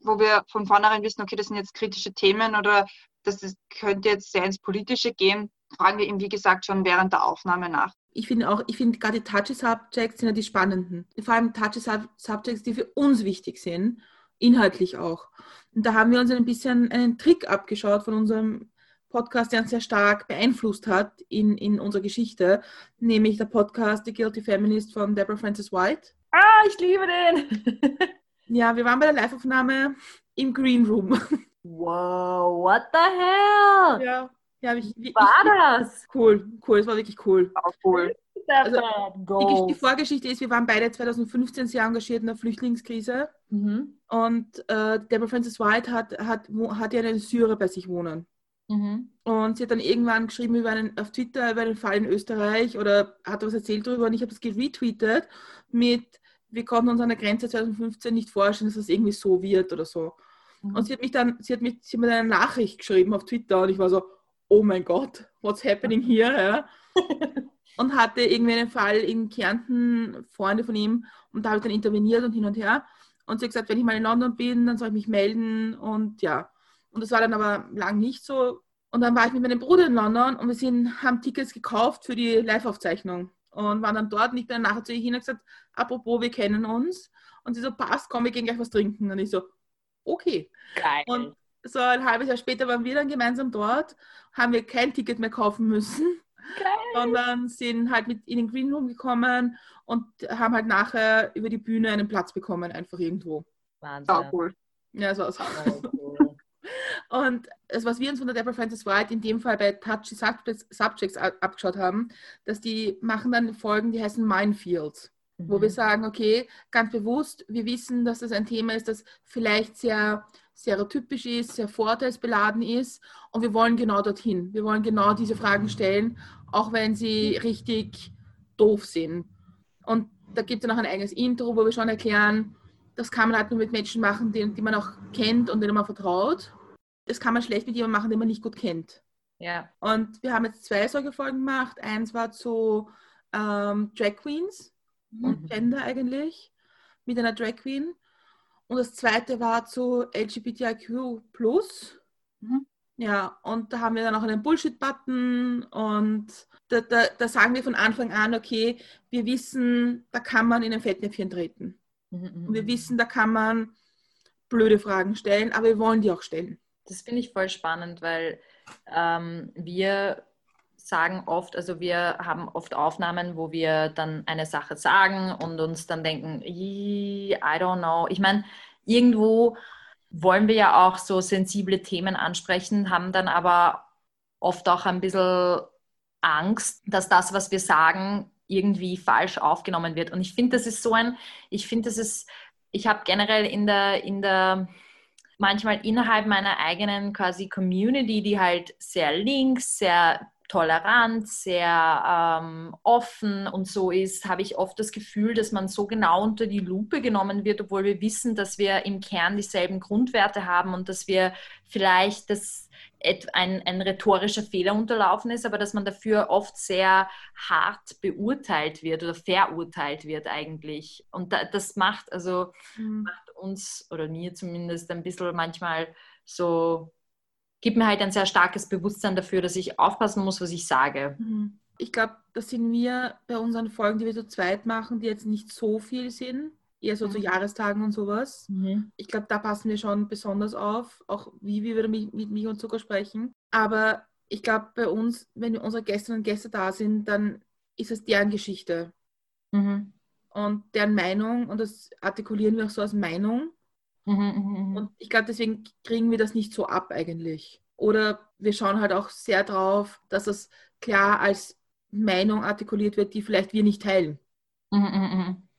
wo wir von vornherein wissen, okay, das sind jetzt kritische Themen oder das ist, könnte jetzt sehr ins Politische gehen, fragen wir ihm, wie gesagt, schon während der Aufnahme nach. Ich finde auch, ich finde gerade die Touchy Subjects sind ja die spannenden. Vor allem Touchy Subjects, die für uns wichtig sind, inhaltlich auch. Und da haben wir uns ein bisschen einen Trick abgeschaut von unserem Podcast, der uns sehr stark beeinflusst hat in, in unserer Geschichte, nämlich der Podcast The Guilty Feminist von Deborah Francis White. Ah, ich liebe den! [LAUGHS] ja, wir waren bei der Live-Aufnahme im Green Room. Wow, what the hell? Ja, ja ich, Wie war das? Cool, cool, es war wirklich cool. Auch cool. Also, die, die, Vorgeschichte ist, wir waren beide 2015 sehr engagiert in der Flüchtlingskrise mhm. und äh, Deborah Francis White hat, hat, hat ja einen Syrer bei sich wohnen. Mhm. Und sie hat dann irgendwann geschrieben über einen, auf Twitter über einen Fall in Österreich oder hat was erzählt darüber und ich habe das geretweetet mit, wir konnten uns an der Grenze 2015 nicht vorstellen, dass das irgendwie so wird oder so. Mhm. Und sie hat mich dann, sie hat, mich, sie hat mir eine Nachricht geschrieben auf Twitter und ich war so, oh mein Gott, what's happening here? [LAUGHS] Und hatte irgendwie einen Fall in Kärnten, Freunde von ihm, und da habe ich dann interveniert und hin und her. Und sie hat gesagt, wenn ich mal in London bin, dann soll ich mich melden und ja. Und das war dann aber lang nicht so. Und dann war ich mit meinem Bruder in London und wir sind, haben Tickets gekauft für die Live-Aufzeichnung und waren dann dort. Und ich bin dann nachher zu ihr hin und gesagt, apropos, wir kennen uns. Und sie so, passt, komm, wir gehen gleich was trinken. Und ich so, okay. Geil. Und so ein halbes Jahr später waren wir dann gemeinsam dort, haben wir kein Ticket mehr kaufen müssen sondern sind halt mit in den Green Room gekommen und haben halt nachher über die Bühne einen Platz bekommen, einfach irgendwo. Wahnsinn. Auch cool. Ja, so. so. Und das, was wir uns von der Deborah Francis White in dem Fall bei Touchy Subjects abgeschaut haben, dass die machen dann Folgen, die heißen Minefields, mhm. wo wir sagen, okay, ganz bewusst, wir wissen, dass das ein Thema ist, das vielleicht sehr stereotypisch ist, sehr vorteilsbeladen ist und wir wollen genau dorthin. Wir wollen genau diese Fragen stellen, auch wenn sie richtig doof sind. Und da gibt es noch ein eigenes Intro, wo wir schon erklären, das kann man halt nur mit Menschen machen, die, die man auch kennt und denen man vertraut. Das kann man schlecht mit jemandem machen, den man nicht gut kennt. Ja. Und wir haben jetzt zwei solche Folgen gemacht. Eins war zu ähm, Drag Queens mhm. und Gender eigentlich mit einer Drag Queen. Und das zweite war zu LGBTIQ. Mhm. Ja, und da haben wir dann auch einen Bullshit-Button und da, da, da, sagen wir von Anfang an, okay, wir wissen, da kann man in ein Fettnäpfchen treten. Mhm, und wir mhm. wissen, da kann man blöde Fragen stellen, aber wir wollen die auch stellen. Das finde ich voll spannend, weil ähm, wir sagen oft, also wir haben oft Aufnahmen, wo wir dann eine Sache sagen und uns dann denken, I don't know. Ich meine, irgendwo wollen wir ja auch so sensible Themen ansprechen, haben dann aber oft auch ein bisschen Angst, dass das, was wir sagen, irgendwie falsch aufgenommen wird. Und ich finde, das ist so ein, ich finde, das ist, ich habe generell in der, in der, manchmal innerhalb meiner eigenen quasi Community, die halt sehr links, sehr tolerant, sehr ähm, offen und so ist, habe ich oft das Gefühl, dass man so genau unter die Lupe genommen wird, obwohl wir wissen, dass wir im Kern dieselben Grundwerte haben und dass wir vielleicht das ein, ein rhetorischer Fehler unterlaufen ist, aber dass man dafür oft sehr hart beurteilt wird oder verurteilt wird eigentlich. Und da, das macht also mhm. macht uns oder mir zumindest ein bisschen manchmal so gibt mir halt ein sehr starkes Bewusstsein dafür, dass ich aufpassen muss, was ich sage. Mhm. Ich glaube, das sind wir bei unseren Folgen, die wir zu zweit machen, die jetzt nicht so viel sind, eher so mhm. zu Jahrestagen und sowas. Mhm. Ich glaube, da passen wir schon besonders auf, auch wie wir mit, mit Milch und Zucker sprechen. Aber ich glaube, bei uns, wenn unsere Gästinnen und Gäste da sind, dann ist es deren Geschichte. Mhm. Und deren Meinung, und das artikulieren wir auch so als Meinung. Mhm, mhm, mhm, und ich glaube, deswegen kriegen wir das nicht so ab eigentlich. Oder wir schauen halt auch sehr drauf, dass das klar als Meinung artikuliert wird, die vielleicht wir nicht teilen.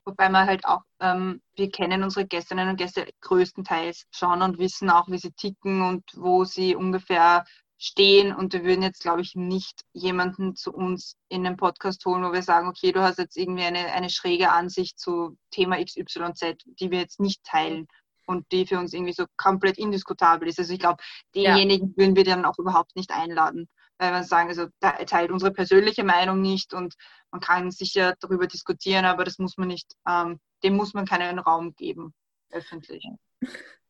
Wobei wir halt auch, ähm, wir kennen unsere Gästinnen und Gäste größtenteils schon und wissen auch, wie sie ticken und wo sie ungefähr stehen. Und wir würden jetzt, glaube ich, nicht jemanden zu uns in den Podcast holen, wo wir sagen, okay, du hast jetzt irgendwie eine, eine schräge Ansicht zu Thema XYZ, die wir jetzt nicht teilen und die für uns irgendwie so komplett indiskutabel ist. Also ich glaube, denjenigen ja. würden wir dann auch überhaupt nicht einladen, weil wir sagen, also da teilt unsere persönliche Meinung nicht und man kann sicher darüber diskutieren, aber das muss man nicht, ähm, dem muss man keinen Raum geben, öffentlich.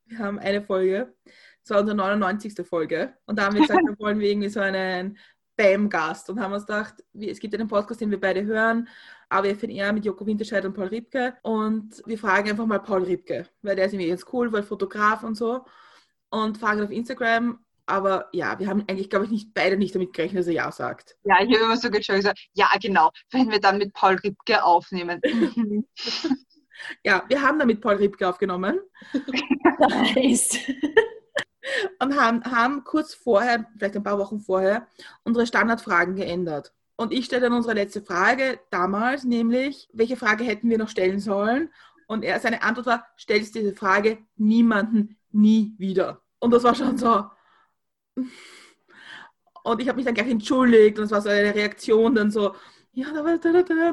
Wir haben eine Folge, das war unsere 99. Folge und da haben wir gesagt, da [LAUGHS] wollen wir irgendwie so einen Bam-Gast und haben uns gedacht, es gibt einen Podcast, den wir beide hören, AWFNR mit Joko Winterscheid und Paul Ripke und wir fragen einfach mal Paul Ripke, weil der ist irgendwie jetzt cool, weil Fotograf und so und fragen auf Instagram, aber ja, wir haben eigentlich, glaube ich, nicht beide nicht damit gerechnet, dass er Ja sagt. Ja, ich habe immer so gesagt, ja, genau, wenn wir dann mit Paul Ripke aufnehmen. [LAUGHS] ja, wir haben dann mit Paul Ripke aufgenommen. [LAUGHS] nice. Und haben, haben kurz vorher, vielleicht ein paar Wochen vorher, unsere Standardfragen geändert. Und ich stelle dann unsere letzte Frage damals, nämlich, welche Frage hätten wir noch stellen sollen? Und er, seine Antwort war, stellst diese Frage niemanden nie wieder. Und das war schon so. Und ich habe mich dann gleich entschuldigt und es war so eine Reaktion dann so, ja,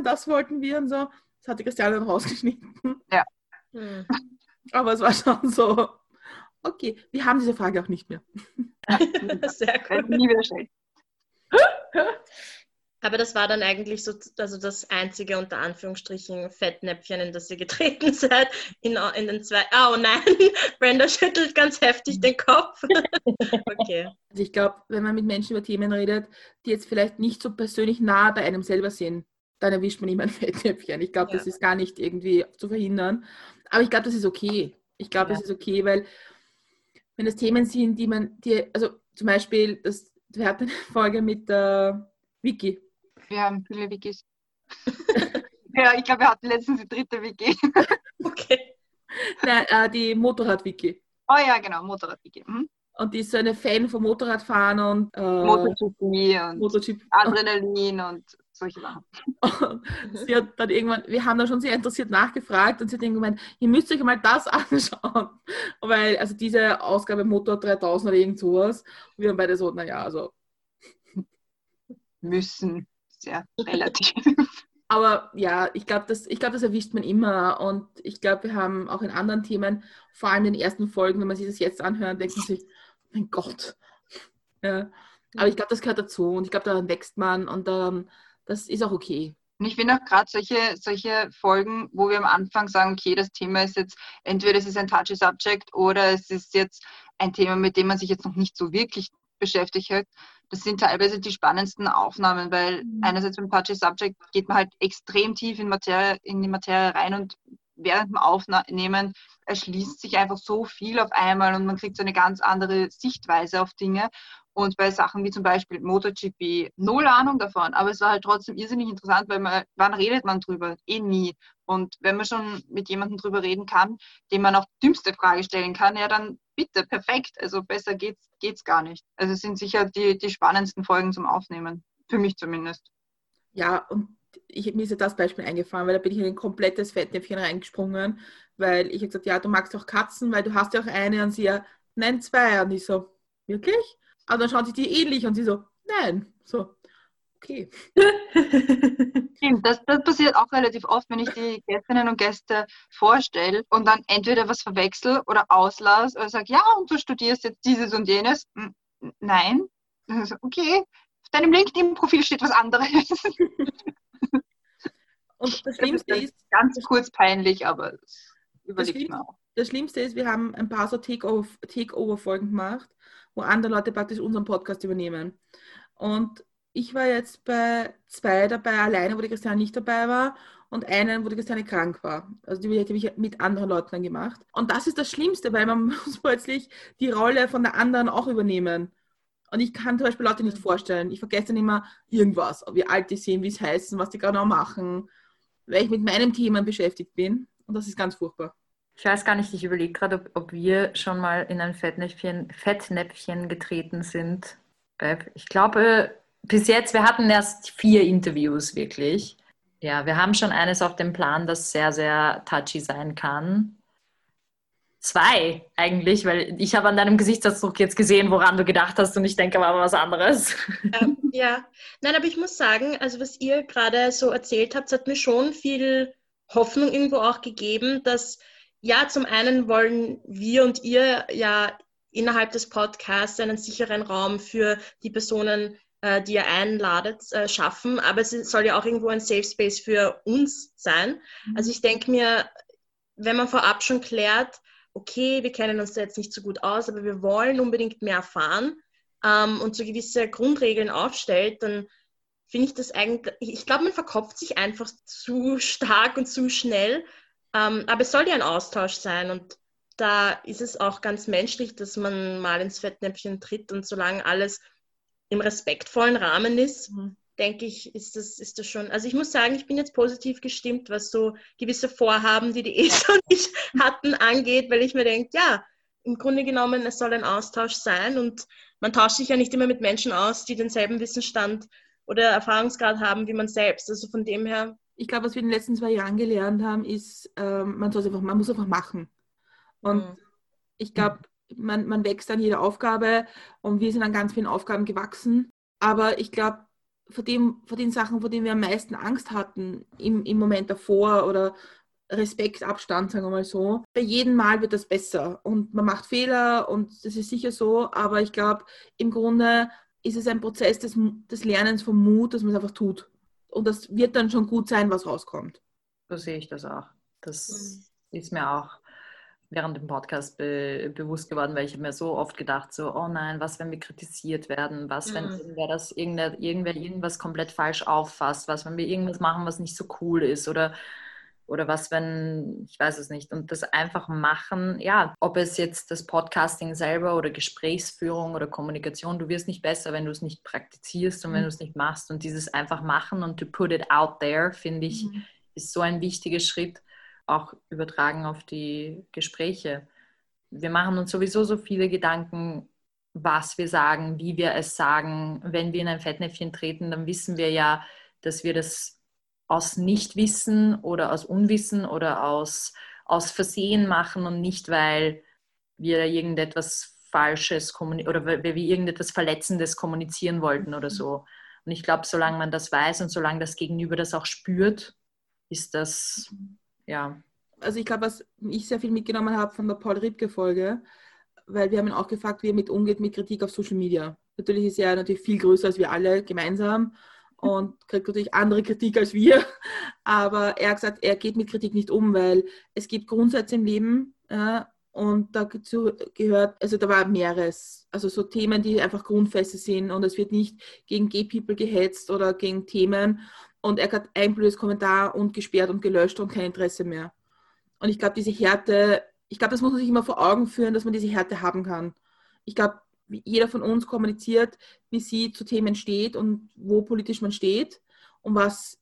das wollten wir und so. Das hat die Christiane dann rausgeschnitten. Ja. Hm. Aber es war schon so, okay, wir haben diese Frage auch nicht mehr. [LAUGHS] Sehr gut. Nie wieder stellen. [LAUGHS] Aber das war dann eigentlich so, also das einzige unter Anführungsstrichen Fettnäpfchen, in das ihr getreten [LAUGHS] seid. In, in den zwei. Oh nein, Brenda schüttelt ganz heftig den Kopf. okay. Also ich glaube, wenn man mit Menschen über Themen redet, die jetzt vielleicht nicht so persönlich nah bei einem selber sind, dann erwischt man immer ein Fettnäpfchen. Ich glaube, ja. das ist gar nicht irgendwie zu verhindern. Aber ich glaube, das ist okay. Ich glaube, ja. das ist okay, weil wenn das Themen sind, die man, die, also zum Beispiel, das, wir hatten eine Folge mit der Vicky wir haben viele Wikis. [LAUGHS] ja, ich glaube, wir hatten letztens die dritte Wiki. [LAUGHS] okay. Nein, äh, die Motorrad-Wiki. Oh ja, genau, Motorrad-Wiki. Mhm. Und die ist so eine Fan vom Motorradfahren und äh, MotoGP und Motorchip. Adrenalin und solche Sachen. [LAUGHS] Sie hat dann irgendwann, wir haben da schon sehr interessiert nachgefragt und sie hat dann gemeint, ihr müsst euch mal das [LAUGHS] anschauen. Weil, also diese Ausgabe Motor 3000 oder irgend sowas. Und wir haben beide so, naja, also. [LAUGHS] Müssen sehr relativ. Aber ja, ich glaube, das, glaub, das erwischt man immer. Und ich glaube, wir haben auch in anderen Themen, vor allem in den ersten Folgen, wenn man sich das jetzt anhört, denkt man sich, mein Gott. Ja. Aber ich glaube, das gehört dazu. Und ich glaube, daran wächst man und ähm, das ist auch okay. Und ich finde auch gerade solche, solche Folgen, wo wir am Anfang sagen, okay, das Thema ist jetzt, entweder es ist ein touchy Subject oder es ist jetzt ein Thema, mit dem man sich jetzt noch nicht so wirklich beschäftigt hat, das sind teilweise die spannendsten Aufnahmen, weil mhm. einerseits beim Touchy Subject geht man halt extrem tief in, Materie, in die Materie rein und während dem Aufnehmen erschließt sich einfach so viel auf einmal und man kriegt so eine ganz andere Sichtweise auf Dinge. Und bei Sachen wie zum Beispiel MotoGP, null Ahnung davon, aber es war halt trotzdem irrsinnig interessant, weil man, wann redet man drüber? Eh nie. Und wenn man schon mit jemandem drüber reden kann, dem man auch dümmste Frage stellen kann, ja dann bitte, perfekt. Also besser geht's, geht's gar nicht. Also es sind sicher die, die spannendsten Folgen zum Aufnehmen. Für mich zumindest. Ja, und ich, mir ist ja das Beispiel eingefallen, weil da bin ich in ein komplettes Fettnäpfchen reingesprungen, weil ich habe gesagt, ja, du magst auch Katzen, weil du hast ja auch eine und sie ja, nein, zwei. Und ich so, wirklich? Aber dann schauen sich die ähnlich und sie so, nein. So, okay. [LAUGHS] Das, das passiert auch relativ oft, wenn ich die Gästinnen und Gäste vorstelle und dann entweder was verwechsel oder auslasse oder sage, ja, und du studierst jetzt dieses und jenes. Nein. Okay, auf deinem LinkedIn-Profil steht was anderes. [LAUGHS] Und das Schlimmste ist, ganz kurz peinlich, aber überlegt man auch. Das Schlimmste ist, wir haben ein paar so Takeover-Folgen gemacht, wo andere Leute praktisch unseren Podcast übernehmen. Und ich war jetzt bei zwei dabei, alleine, wo die Christiane nicht dabei war, und einen, wo die Christiane krank war. Also die, habe ich mit anderen Leuten dann gemacht. Und das ist das Schlimmste, weil man [LAUGHS] muss plötzlich die Rolle von der anderen auch übernehmen. Und ich kann zum Beispiel Leute nicht vorstellen. Ich vergesse dann immer irgendwas, wie alt die sind, wie es heißen, was die genau machen, weil ich mit meinem Thema beschäftigt bin. Und das ist ganz furchtbar. Ich weiß gar nicht, ich überlege gerade, ob, ob, wir schon mal in ein Fettnäpfchen, Fettnäpfchen getreten sind. Ich glaube, bis jetzt, wir hatten erst vier Interviews wirklich. Ja, wir haben schon eines auf dem Plan, das sehr, sehr touchy sein kann. Zwei eigentlich, weil ich habe an deinem Gesichtsausdruck jetzt gesehen, woran du gedacht hast und ich denke aber was anderes. Ähm, ja, nein, aber ich muss sagen, also was ihr gerade so erzählt habt, hat mir schon viel Hoffnung irgendwo auch gegeben, dass ja, zum einen wollen wir und ihr ja innerhalb des Podcasts einen sicheren Raum für die Personen, äh, die ihr einladet, äh, schaffen, aber es soll ja auch irgendwo ein Safe Space für uns sein. Mhm. Also ich denke mir, wenn man vorab schon klärt, okay, wir kennen uns da jetzt nicht so gut aus, aber wir wollen unbedingt mehr erfahren ähm, und so gewisse Grundregeln aufstellt, dann finde ich das eigentlich, ich glaube, man verkopft sich einfach zu stark und zu schnell ähm, aber es soll ja ein Austausch sein und da ist es auch ganz menschlich, dass man mal ins Fettnäpfchen tritt und solange alles im respektvollen Rahmen ist, mhm. denke ich, ist das, ist das schon. Also ich muss sagen, ich bin jetzt positiv gestimmt, was so gewisse Vorhaben, die die [LAUGHS] ESA und ich hatten, angeht, weil ich mir denke, ja, im Grunde genommen, es soll ein Austausch sein und man tauscht sich ja nicht immer mit Menschen aus, die denselben Wissensstand oder Erfahrungsgrad haben wie man selbst. Also von dem her. Ich glaube, was wir in den letzten zwei Jahren gelernt haben, ist, ähm, man, einfach, man muss einfach machen. Und mhm. ich glaube, man, man wächst an jeder Aufgabe und wir sind an ganz vielen Aufgaben gewachsen. Aber ich glaube, vor, dem, vor den Sachen, vor denen wir am meisten Angst hatten im, im Moment davor oder Respekt, Abstand, sagen wir mal so. Bei jedem Mal wird das besser und man macht Fehler und das ist sicher so, aber ich glaube, im Grunde ist es ein Prozess des, des Lernens vom Mut, dass man es einfach tut. Und das wird dann schon gut sein, was rauskommt. So sehe ich das auch. Das mhm. ist mir auch während dem Podcast be bewusst geworden, weil ich mir so oft gedacht, so, oh nein, was, wenn wir kritisiert werden? Was, mhm. wenn irgendwer, das, irgendwer, irgendwer irgendwas komplett falsch auffasst? Was, wenn wir irgendwas machen, was nicht so cool ist? Oder oder was, wenn, ich weiß es nicht. Und das einfach machen, ja, ob es jetzt das Podcasting selber oder Gesprächsführung oder Kommunikation, du wirst nicht besser, wenn du es nicht praktizierst und mhm. wenn du es nicht machst. Und dieses einfach machen und to put it out there, finde ich, mhm. ist so ein wichtiger Schritt, auch übertragen auf die Gespräche. Wir machen uns sowieso so viele Gedanken, was wir sagen, wie wir es sagen. Wenn wir in ein Fettnäpfchen treten, dann wissen wir ja, dass wir das aus Nichtwissen oder aus Unwissen oder aus, aus Versehen machen und nicht, weil wir irgendetwas Falsches oder weil wir irgendetwas Verletzendes kommunizieren wollten oder so. Und ich glaube, solange man das weiß und solange das Gegenüber das auch spürt, ist das, ja. Also ich glaube, was ich sehr viel mitgenommen habe von der Paul Ripke-Folge, weil wir haben ihn auch gefragt, wie er mit umgeht mit Kritik auf Social Media. Natürlich ist er natürlich viel größer als wir alle gemeinsam und kriegt natürlich andere Kritik als wir. Aber er hat gesagt, er geht mit Kritik nicht um, weil es gibt Grundsätze im Leben ja, und dazu gehört, also da war mehreres, also so Themen, die einfach Grundfeste sind und es wird nicht gegen Gay-People gehetzt oder gegen Themen. Und er hat ein blödes Kommentar und gesperrt und gelöscht und kein Interesse mehr. Und ich glaube, diese Härte, ich glaube, das muss man sich immer vor Augen führen, dass man diese Härte haben kann. Ich glaube, jeder von uns kommuniziert, wie sie zu Themen steht und wo politisch man steht und was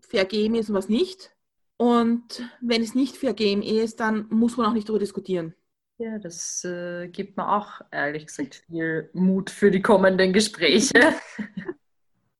Fair Game ist und was nicht. Und wenn es nicht Fair Game ist, dann muss man auch nicht darüber diskutieren. Ja, das äh, gibt mir auch ehrlich gesagt viel Mut für die kommenden Gespräche. [LAUGHS]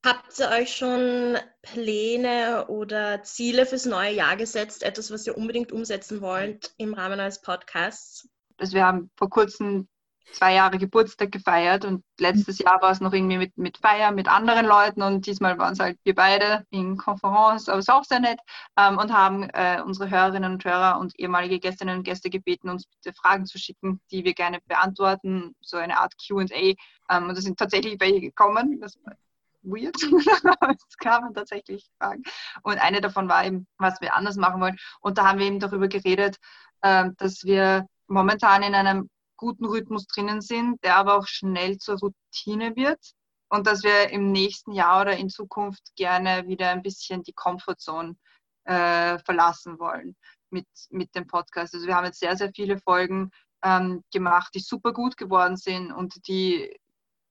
Habt ihr euch schon Pläne oder Ziele fürs neue Jahr gesetzt? Etwas, was ihr unbedingt umsetzen wollt im Rahmen eines Podcasts? Also wir haben vor kurzem zwei Jahre Geburtstag gefeiert und letztes Jahr war es noch irgendwie mit, mit Feier mit anderen Leuten und diesmal waren es halt wir beide in Konferenz, aber es war auch sehr nett ähm, und haben äh, unsere Hörerinnen und Hörer und ehemalige Gästinnen und Gäste gebeten, uns bitte Fragen zu schicken, die wir gerne beantworten, so eine Art Q&A. Ähm, und da sind tatsächlich welche gekommen, das war weird, [LAUGHS] es kamen tatsächlich Fragen. Und eine davon war eben, was wir anders machen wollen. Und da haben wir eben darüber geredet, äh, dass wir momentan in einem guten Rhythmus drinnen sind, der aber auch schnell zur Routine wird und dass wir im nächsten Jahr oder in Zukunft gerne wieder ein bisschen die Comfortzone äh, verlassen wollen mit, mit dem Podcast. Also wir haben jetzt sehr, sehr viele Folgen ähm, gemacht, die super gut geworden sind und die,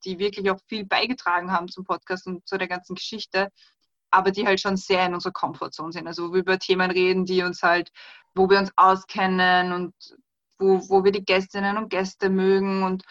die wirklich auch viel beigetragen haben zum Podcast und zu der ganzen Geschichte, aber die halt schon sehr in unserer Comfortzone sind. Also wo wir über Themen reden, die uns halt, wo wir uns auskennen und wo, wo wir die Gästinnen und Gäste mögen und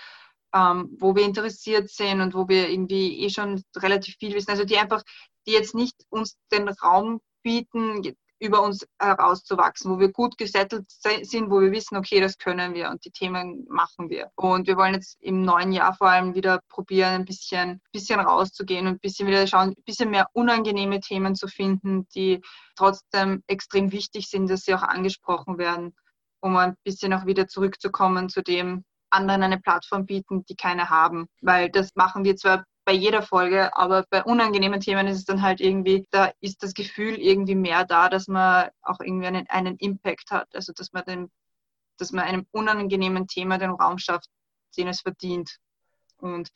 ähm, wo wir interessiert sind und wo wir irgendwie eh schon relativ viel wissen. Also die einfach, die jetzt nicht uns den Raum bieten, über uns herauszuwachsen, wo wir gut gesettelt sind, wo wir wissen, okay, das können wir und die Themen machen wir. Und wir wollen jetzt im neuen Jahr vor allem wieder probieren, ein bisschen, bisschen rauszugehen und ein bisschen wieder schauen, ein bisschen mehr unangenehme Themen zu finden, die trotzdem extrem wichtig sind, dass sie auch angesprochen werden um ein bisschen auch wieder zurückzukommen zu dem, anderen eine Plattform bieten, die keine haben. Weil das machen wir zwar bei jeder Folge, aber bei unangenehmen Themen ist es dann halt irgendwie, da ist das Gefühl irgendwie mehr da, dass man auch irgendwie einen, einen Impact hat. Also dass man den, dass man einem unangenehmen Thema den Raum schafft, den es verdient. Und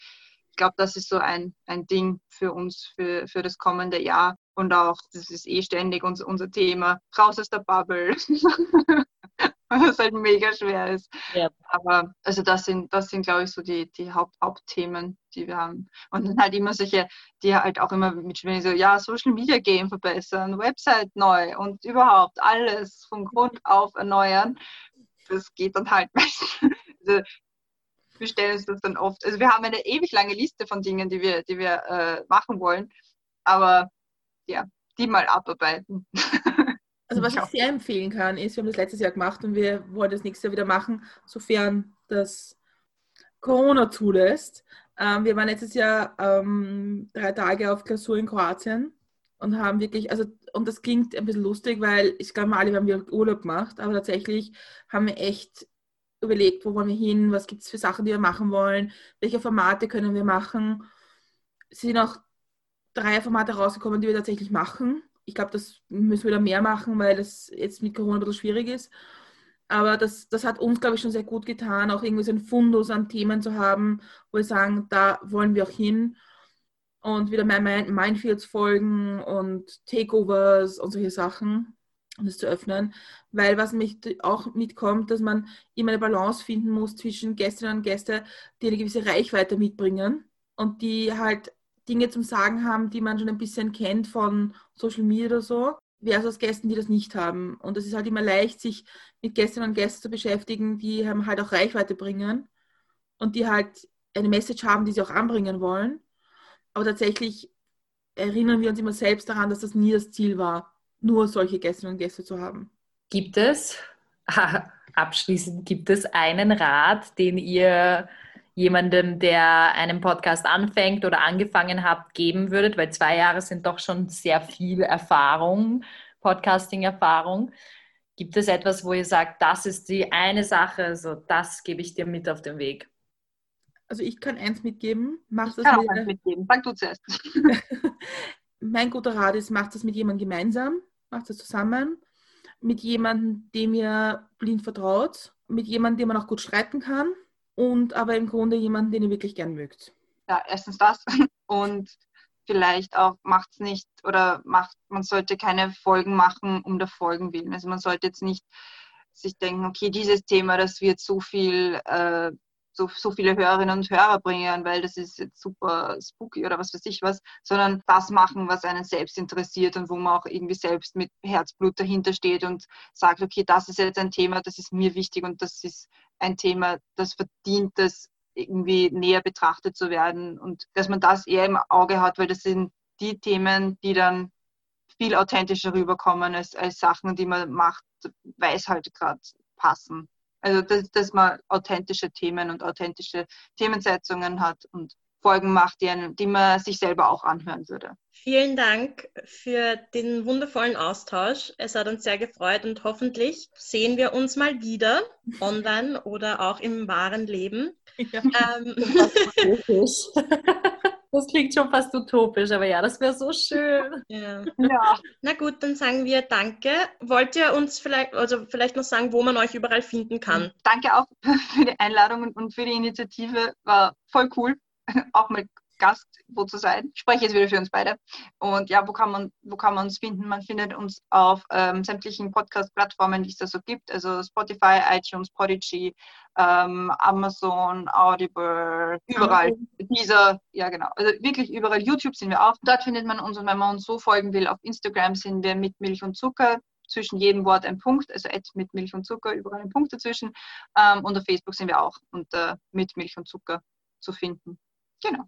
ich glaube, das ist so ein, ein Ding für uns, für, für das kommende Jahr. Und auch, das ist eh ständig unser, unser Thema, raus aus der Bubble. [LAUGHS] [LAUGHS] was halt mega schwer ist. Ja. Aber also das sind, das sind, glaube ich, so die, die Haupt, Hauptthemen, die wir haben. Und dann halt immer solche, die halt auch immer mitspielen, so, ja, Social Media Game verbessern, Website neu und überhaupt alles von Grund auf erneuern. Das geht dann halt [LAUGHS] Also, wir stellen uns das dann oft. Also wir haben eine ewig lange Liste von Dingen, die wir, die wir äh, machen wollen. Aber ja, die mal abarbeiten. [LAUGHS] Also was ich sehr empfehlen kann, ist, wir haben das letztes Jahr gemacht und wir wollen das nächstes Jahr wieder machen, sofern das Corona zulässt. Ähm, wir waren letztes Jahr ähm, drei Tage auf Klausur in Kroatien und haben wirklich, also und das klingt ein bisschen lustig, weil ich glaube, alle haben wir Urlaub gemacht, aber tatsächlich haben wir echt überlegt, wo wollen wir hin, was gibt es für Sachen, die wir machen wollen, welche Formate können wir machen. Es sind auch drei Formate rausgekommen, die wir tatsächlich machen. Ich glaube, das müssen wir da mehr machen, weil das jetzt mit Corona ein bisschen schwierig ist. Aber das, das hat uns, glaube ich, schon sehr gut getan, auch irgendwie so ein Fundus an Themen zu haben, wo wir sagen, da wollen wir auch hin. Und wieder mehr Minefields folgen und Takeovers und solche Sachen und es zu öffnen, weil was mich auch mitkommt, dass man immer eine Balance finden muss zwischen Gästinnen und Gästen, die eine gewisse Reichweite mitbringen und die halt Dinge zum Sagen haben, die man schon ein bisschen kennt von Social Media oder so, versus Gästen, die das nicht haben. Und es ist halt immer leicht, sich mit Gästinnen und Gästen zu beschäftigen, die halt auch Reichweite bringen und die halt eine Message haben, die sie auch anbringen wollen. Aber tatsächlich erinnern wir uns immer selbst daran, dass das nie das Ziel war nur solche Gästinnen und Gäste zu haben. Gibt es, [LAUGHS] abschließend, gibt es einen Rat, den ihr jemandem, der einen Podcast anfängt oder angefangen hat, geben würdet? Weil zwei Jahre sind doch schon sehr viel Erfahrung, Podcasting-Erfahrung. Gibt es etwas, wo ihr sagt, das ist die eine Sache, also das gebe ich dir mit auf den Weg? Also ich kann eins mitgeben. Mach ich das kann mit, auch eins mitgeben. Fang du zuerst. [LAUGHS] mein guter Rat ist, macht das mit jemandem gemeinsam macht es zusammen mit jemandem, dem ihr blind vertraut, mit jemandem, dem man auch gut streiten kann und aber im Grunde jemanden, den ihr wirklich gern mögt. Ja, erstens das [LAUGHS] und vielleicht auch macht es nicht oder macht, man sollte keine Folgen machen um der Folgen willen. Also man sollte jetzt nicht sich denken, okay, dieses Thema, das wird so viel äh, so, so viele Hörerinnen und Hörer bringen, weil das ist jetzt super spooky oder was weiß ich was, sondern das machen, was einen selbst interessiert und wo man auch irgendwie selbst mit Herzblut dahinter steht und sagt, okay, das ist jetzt ein Thema, das ist mir wichtig und das ist ein Thema, das verdient das irgendwie näher betrachtet zu werden und dass man das eher im Auge hat, weil das sind die Themen, die dann viel authentischer rüberkommen als, als Sachen, die man macht, weil es halt gerade passen. Also, dass, dass man authentische Themen und authentische Themensetzungen hat und Folgen macht, die, die man sich selber auch anhören würde. Vielen Dank für den wundervollen Austausch. Es hat uns sehr gefreut und hoffentlich sehen wir uns mal wieder online oder auch im wahren Leben. Ja. Ähm. [LAUGHS] Das klingt schon fast utopisch, aber ja, das wäre so schön. Ja. ja. Na gut, dann sagen wir Danke. Wollt ihr uns vielleicht, also vielleicht noch sagen, wo man euch überall finden kann? Danke auch [LAUGHS] für die Einladung und für die Initiative. War voll cool, [LAUGHS] auch mit Gast wo zu sein. Ich spreche jetzt wieder für uns beide. Und ja, wo kann man, wo kann man uns finden? Man findet uns auf ähm, sämtlichen Podcast-Plattformen, die es da so gibt. Also Spotify, iTunes, Podigy, ähm, Amazon, Audible, überall. Dieser, ja genau. Also wirklich überall. YouTube sind wir auch. Dort findet man uns und wenn man uns so folgen will, auf Instagram sind wir mit Milch und Zucker zwischen jedem Wort ein Punkt, also mit Milch und Zucker, überall ein Punkt dazwischen. Ähm, und auf Facebook sind wir auch unter mit Milch und Zucker zu finden. Genau.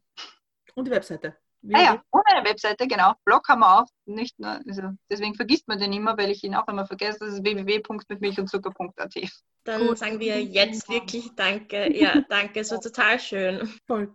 Und die Webseite. ah ja, und eine Webseite, genau. Blog haben wir auch. Nicht nur, also deswegen vergisst man den immer, weil ich ihn auch immer vergesse. Das ist www.mitmilchundzucker.at. Dann Gut. sagen wir jetzt wirklich Danke. [LAUGHS] Ja, danke. Es war total schön. Voll.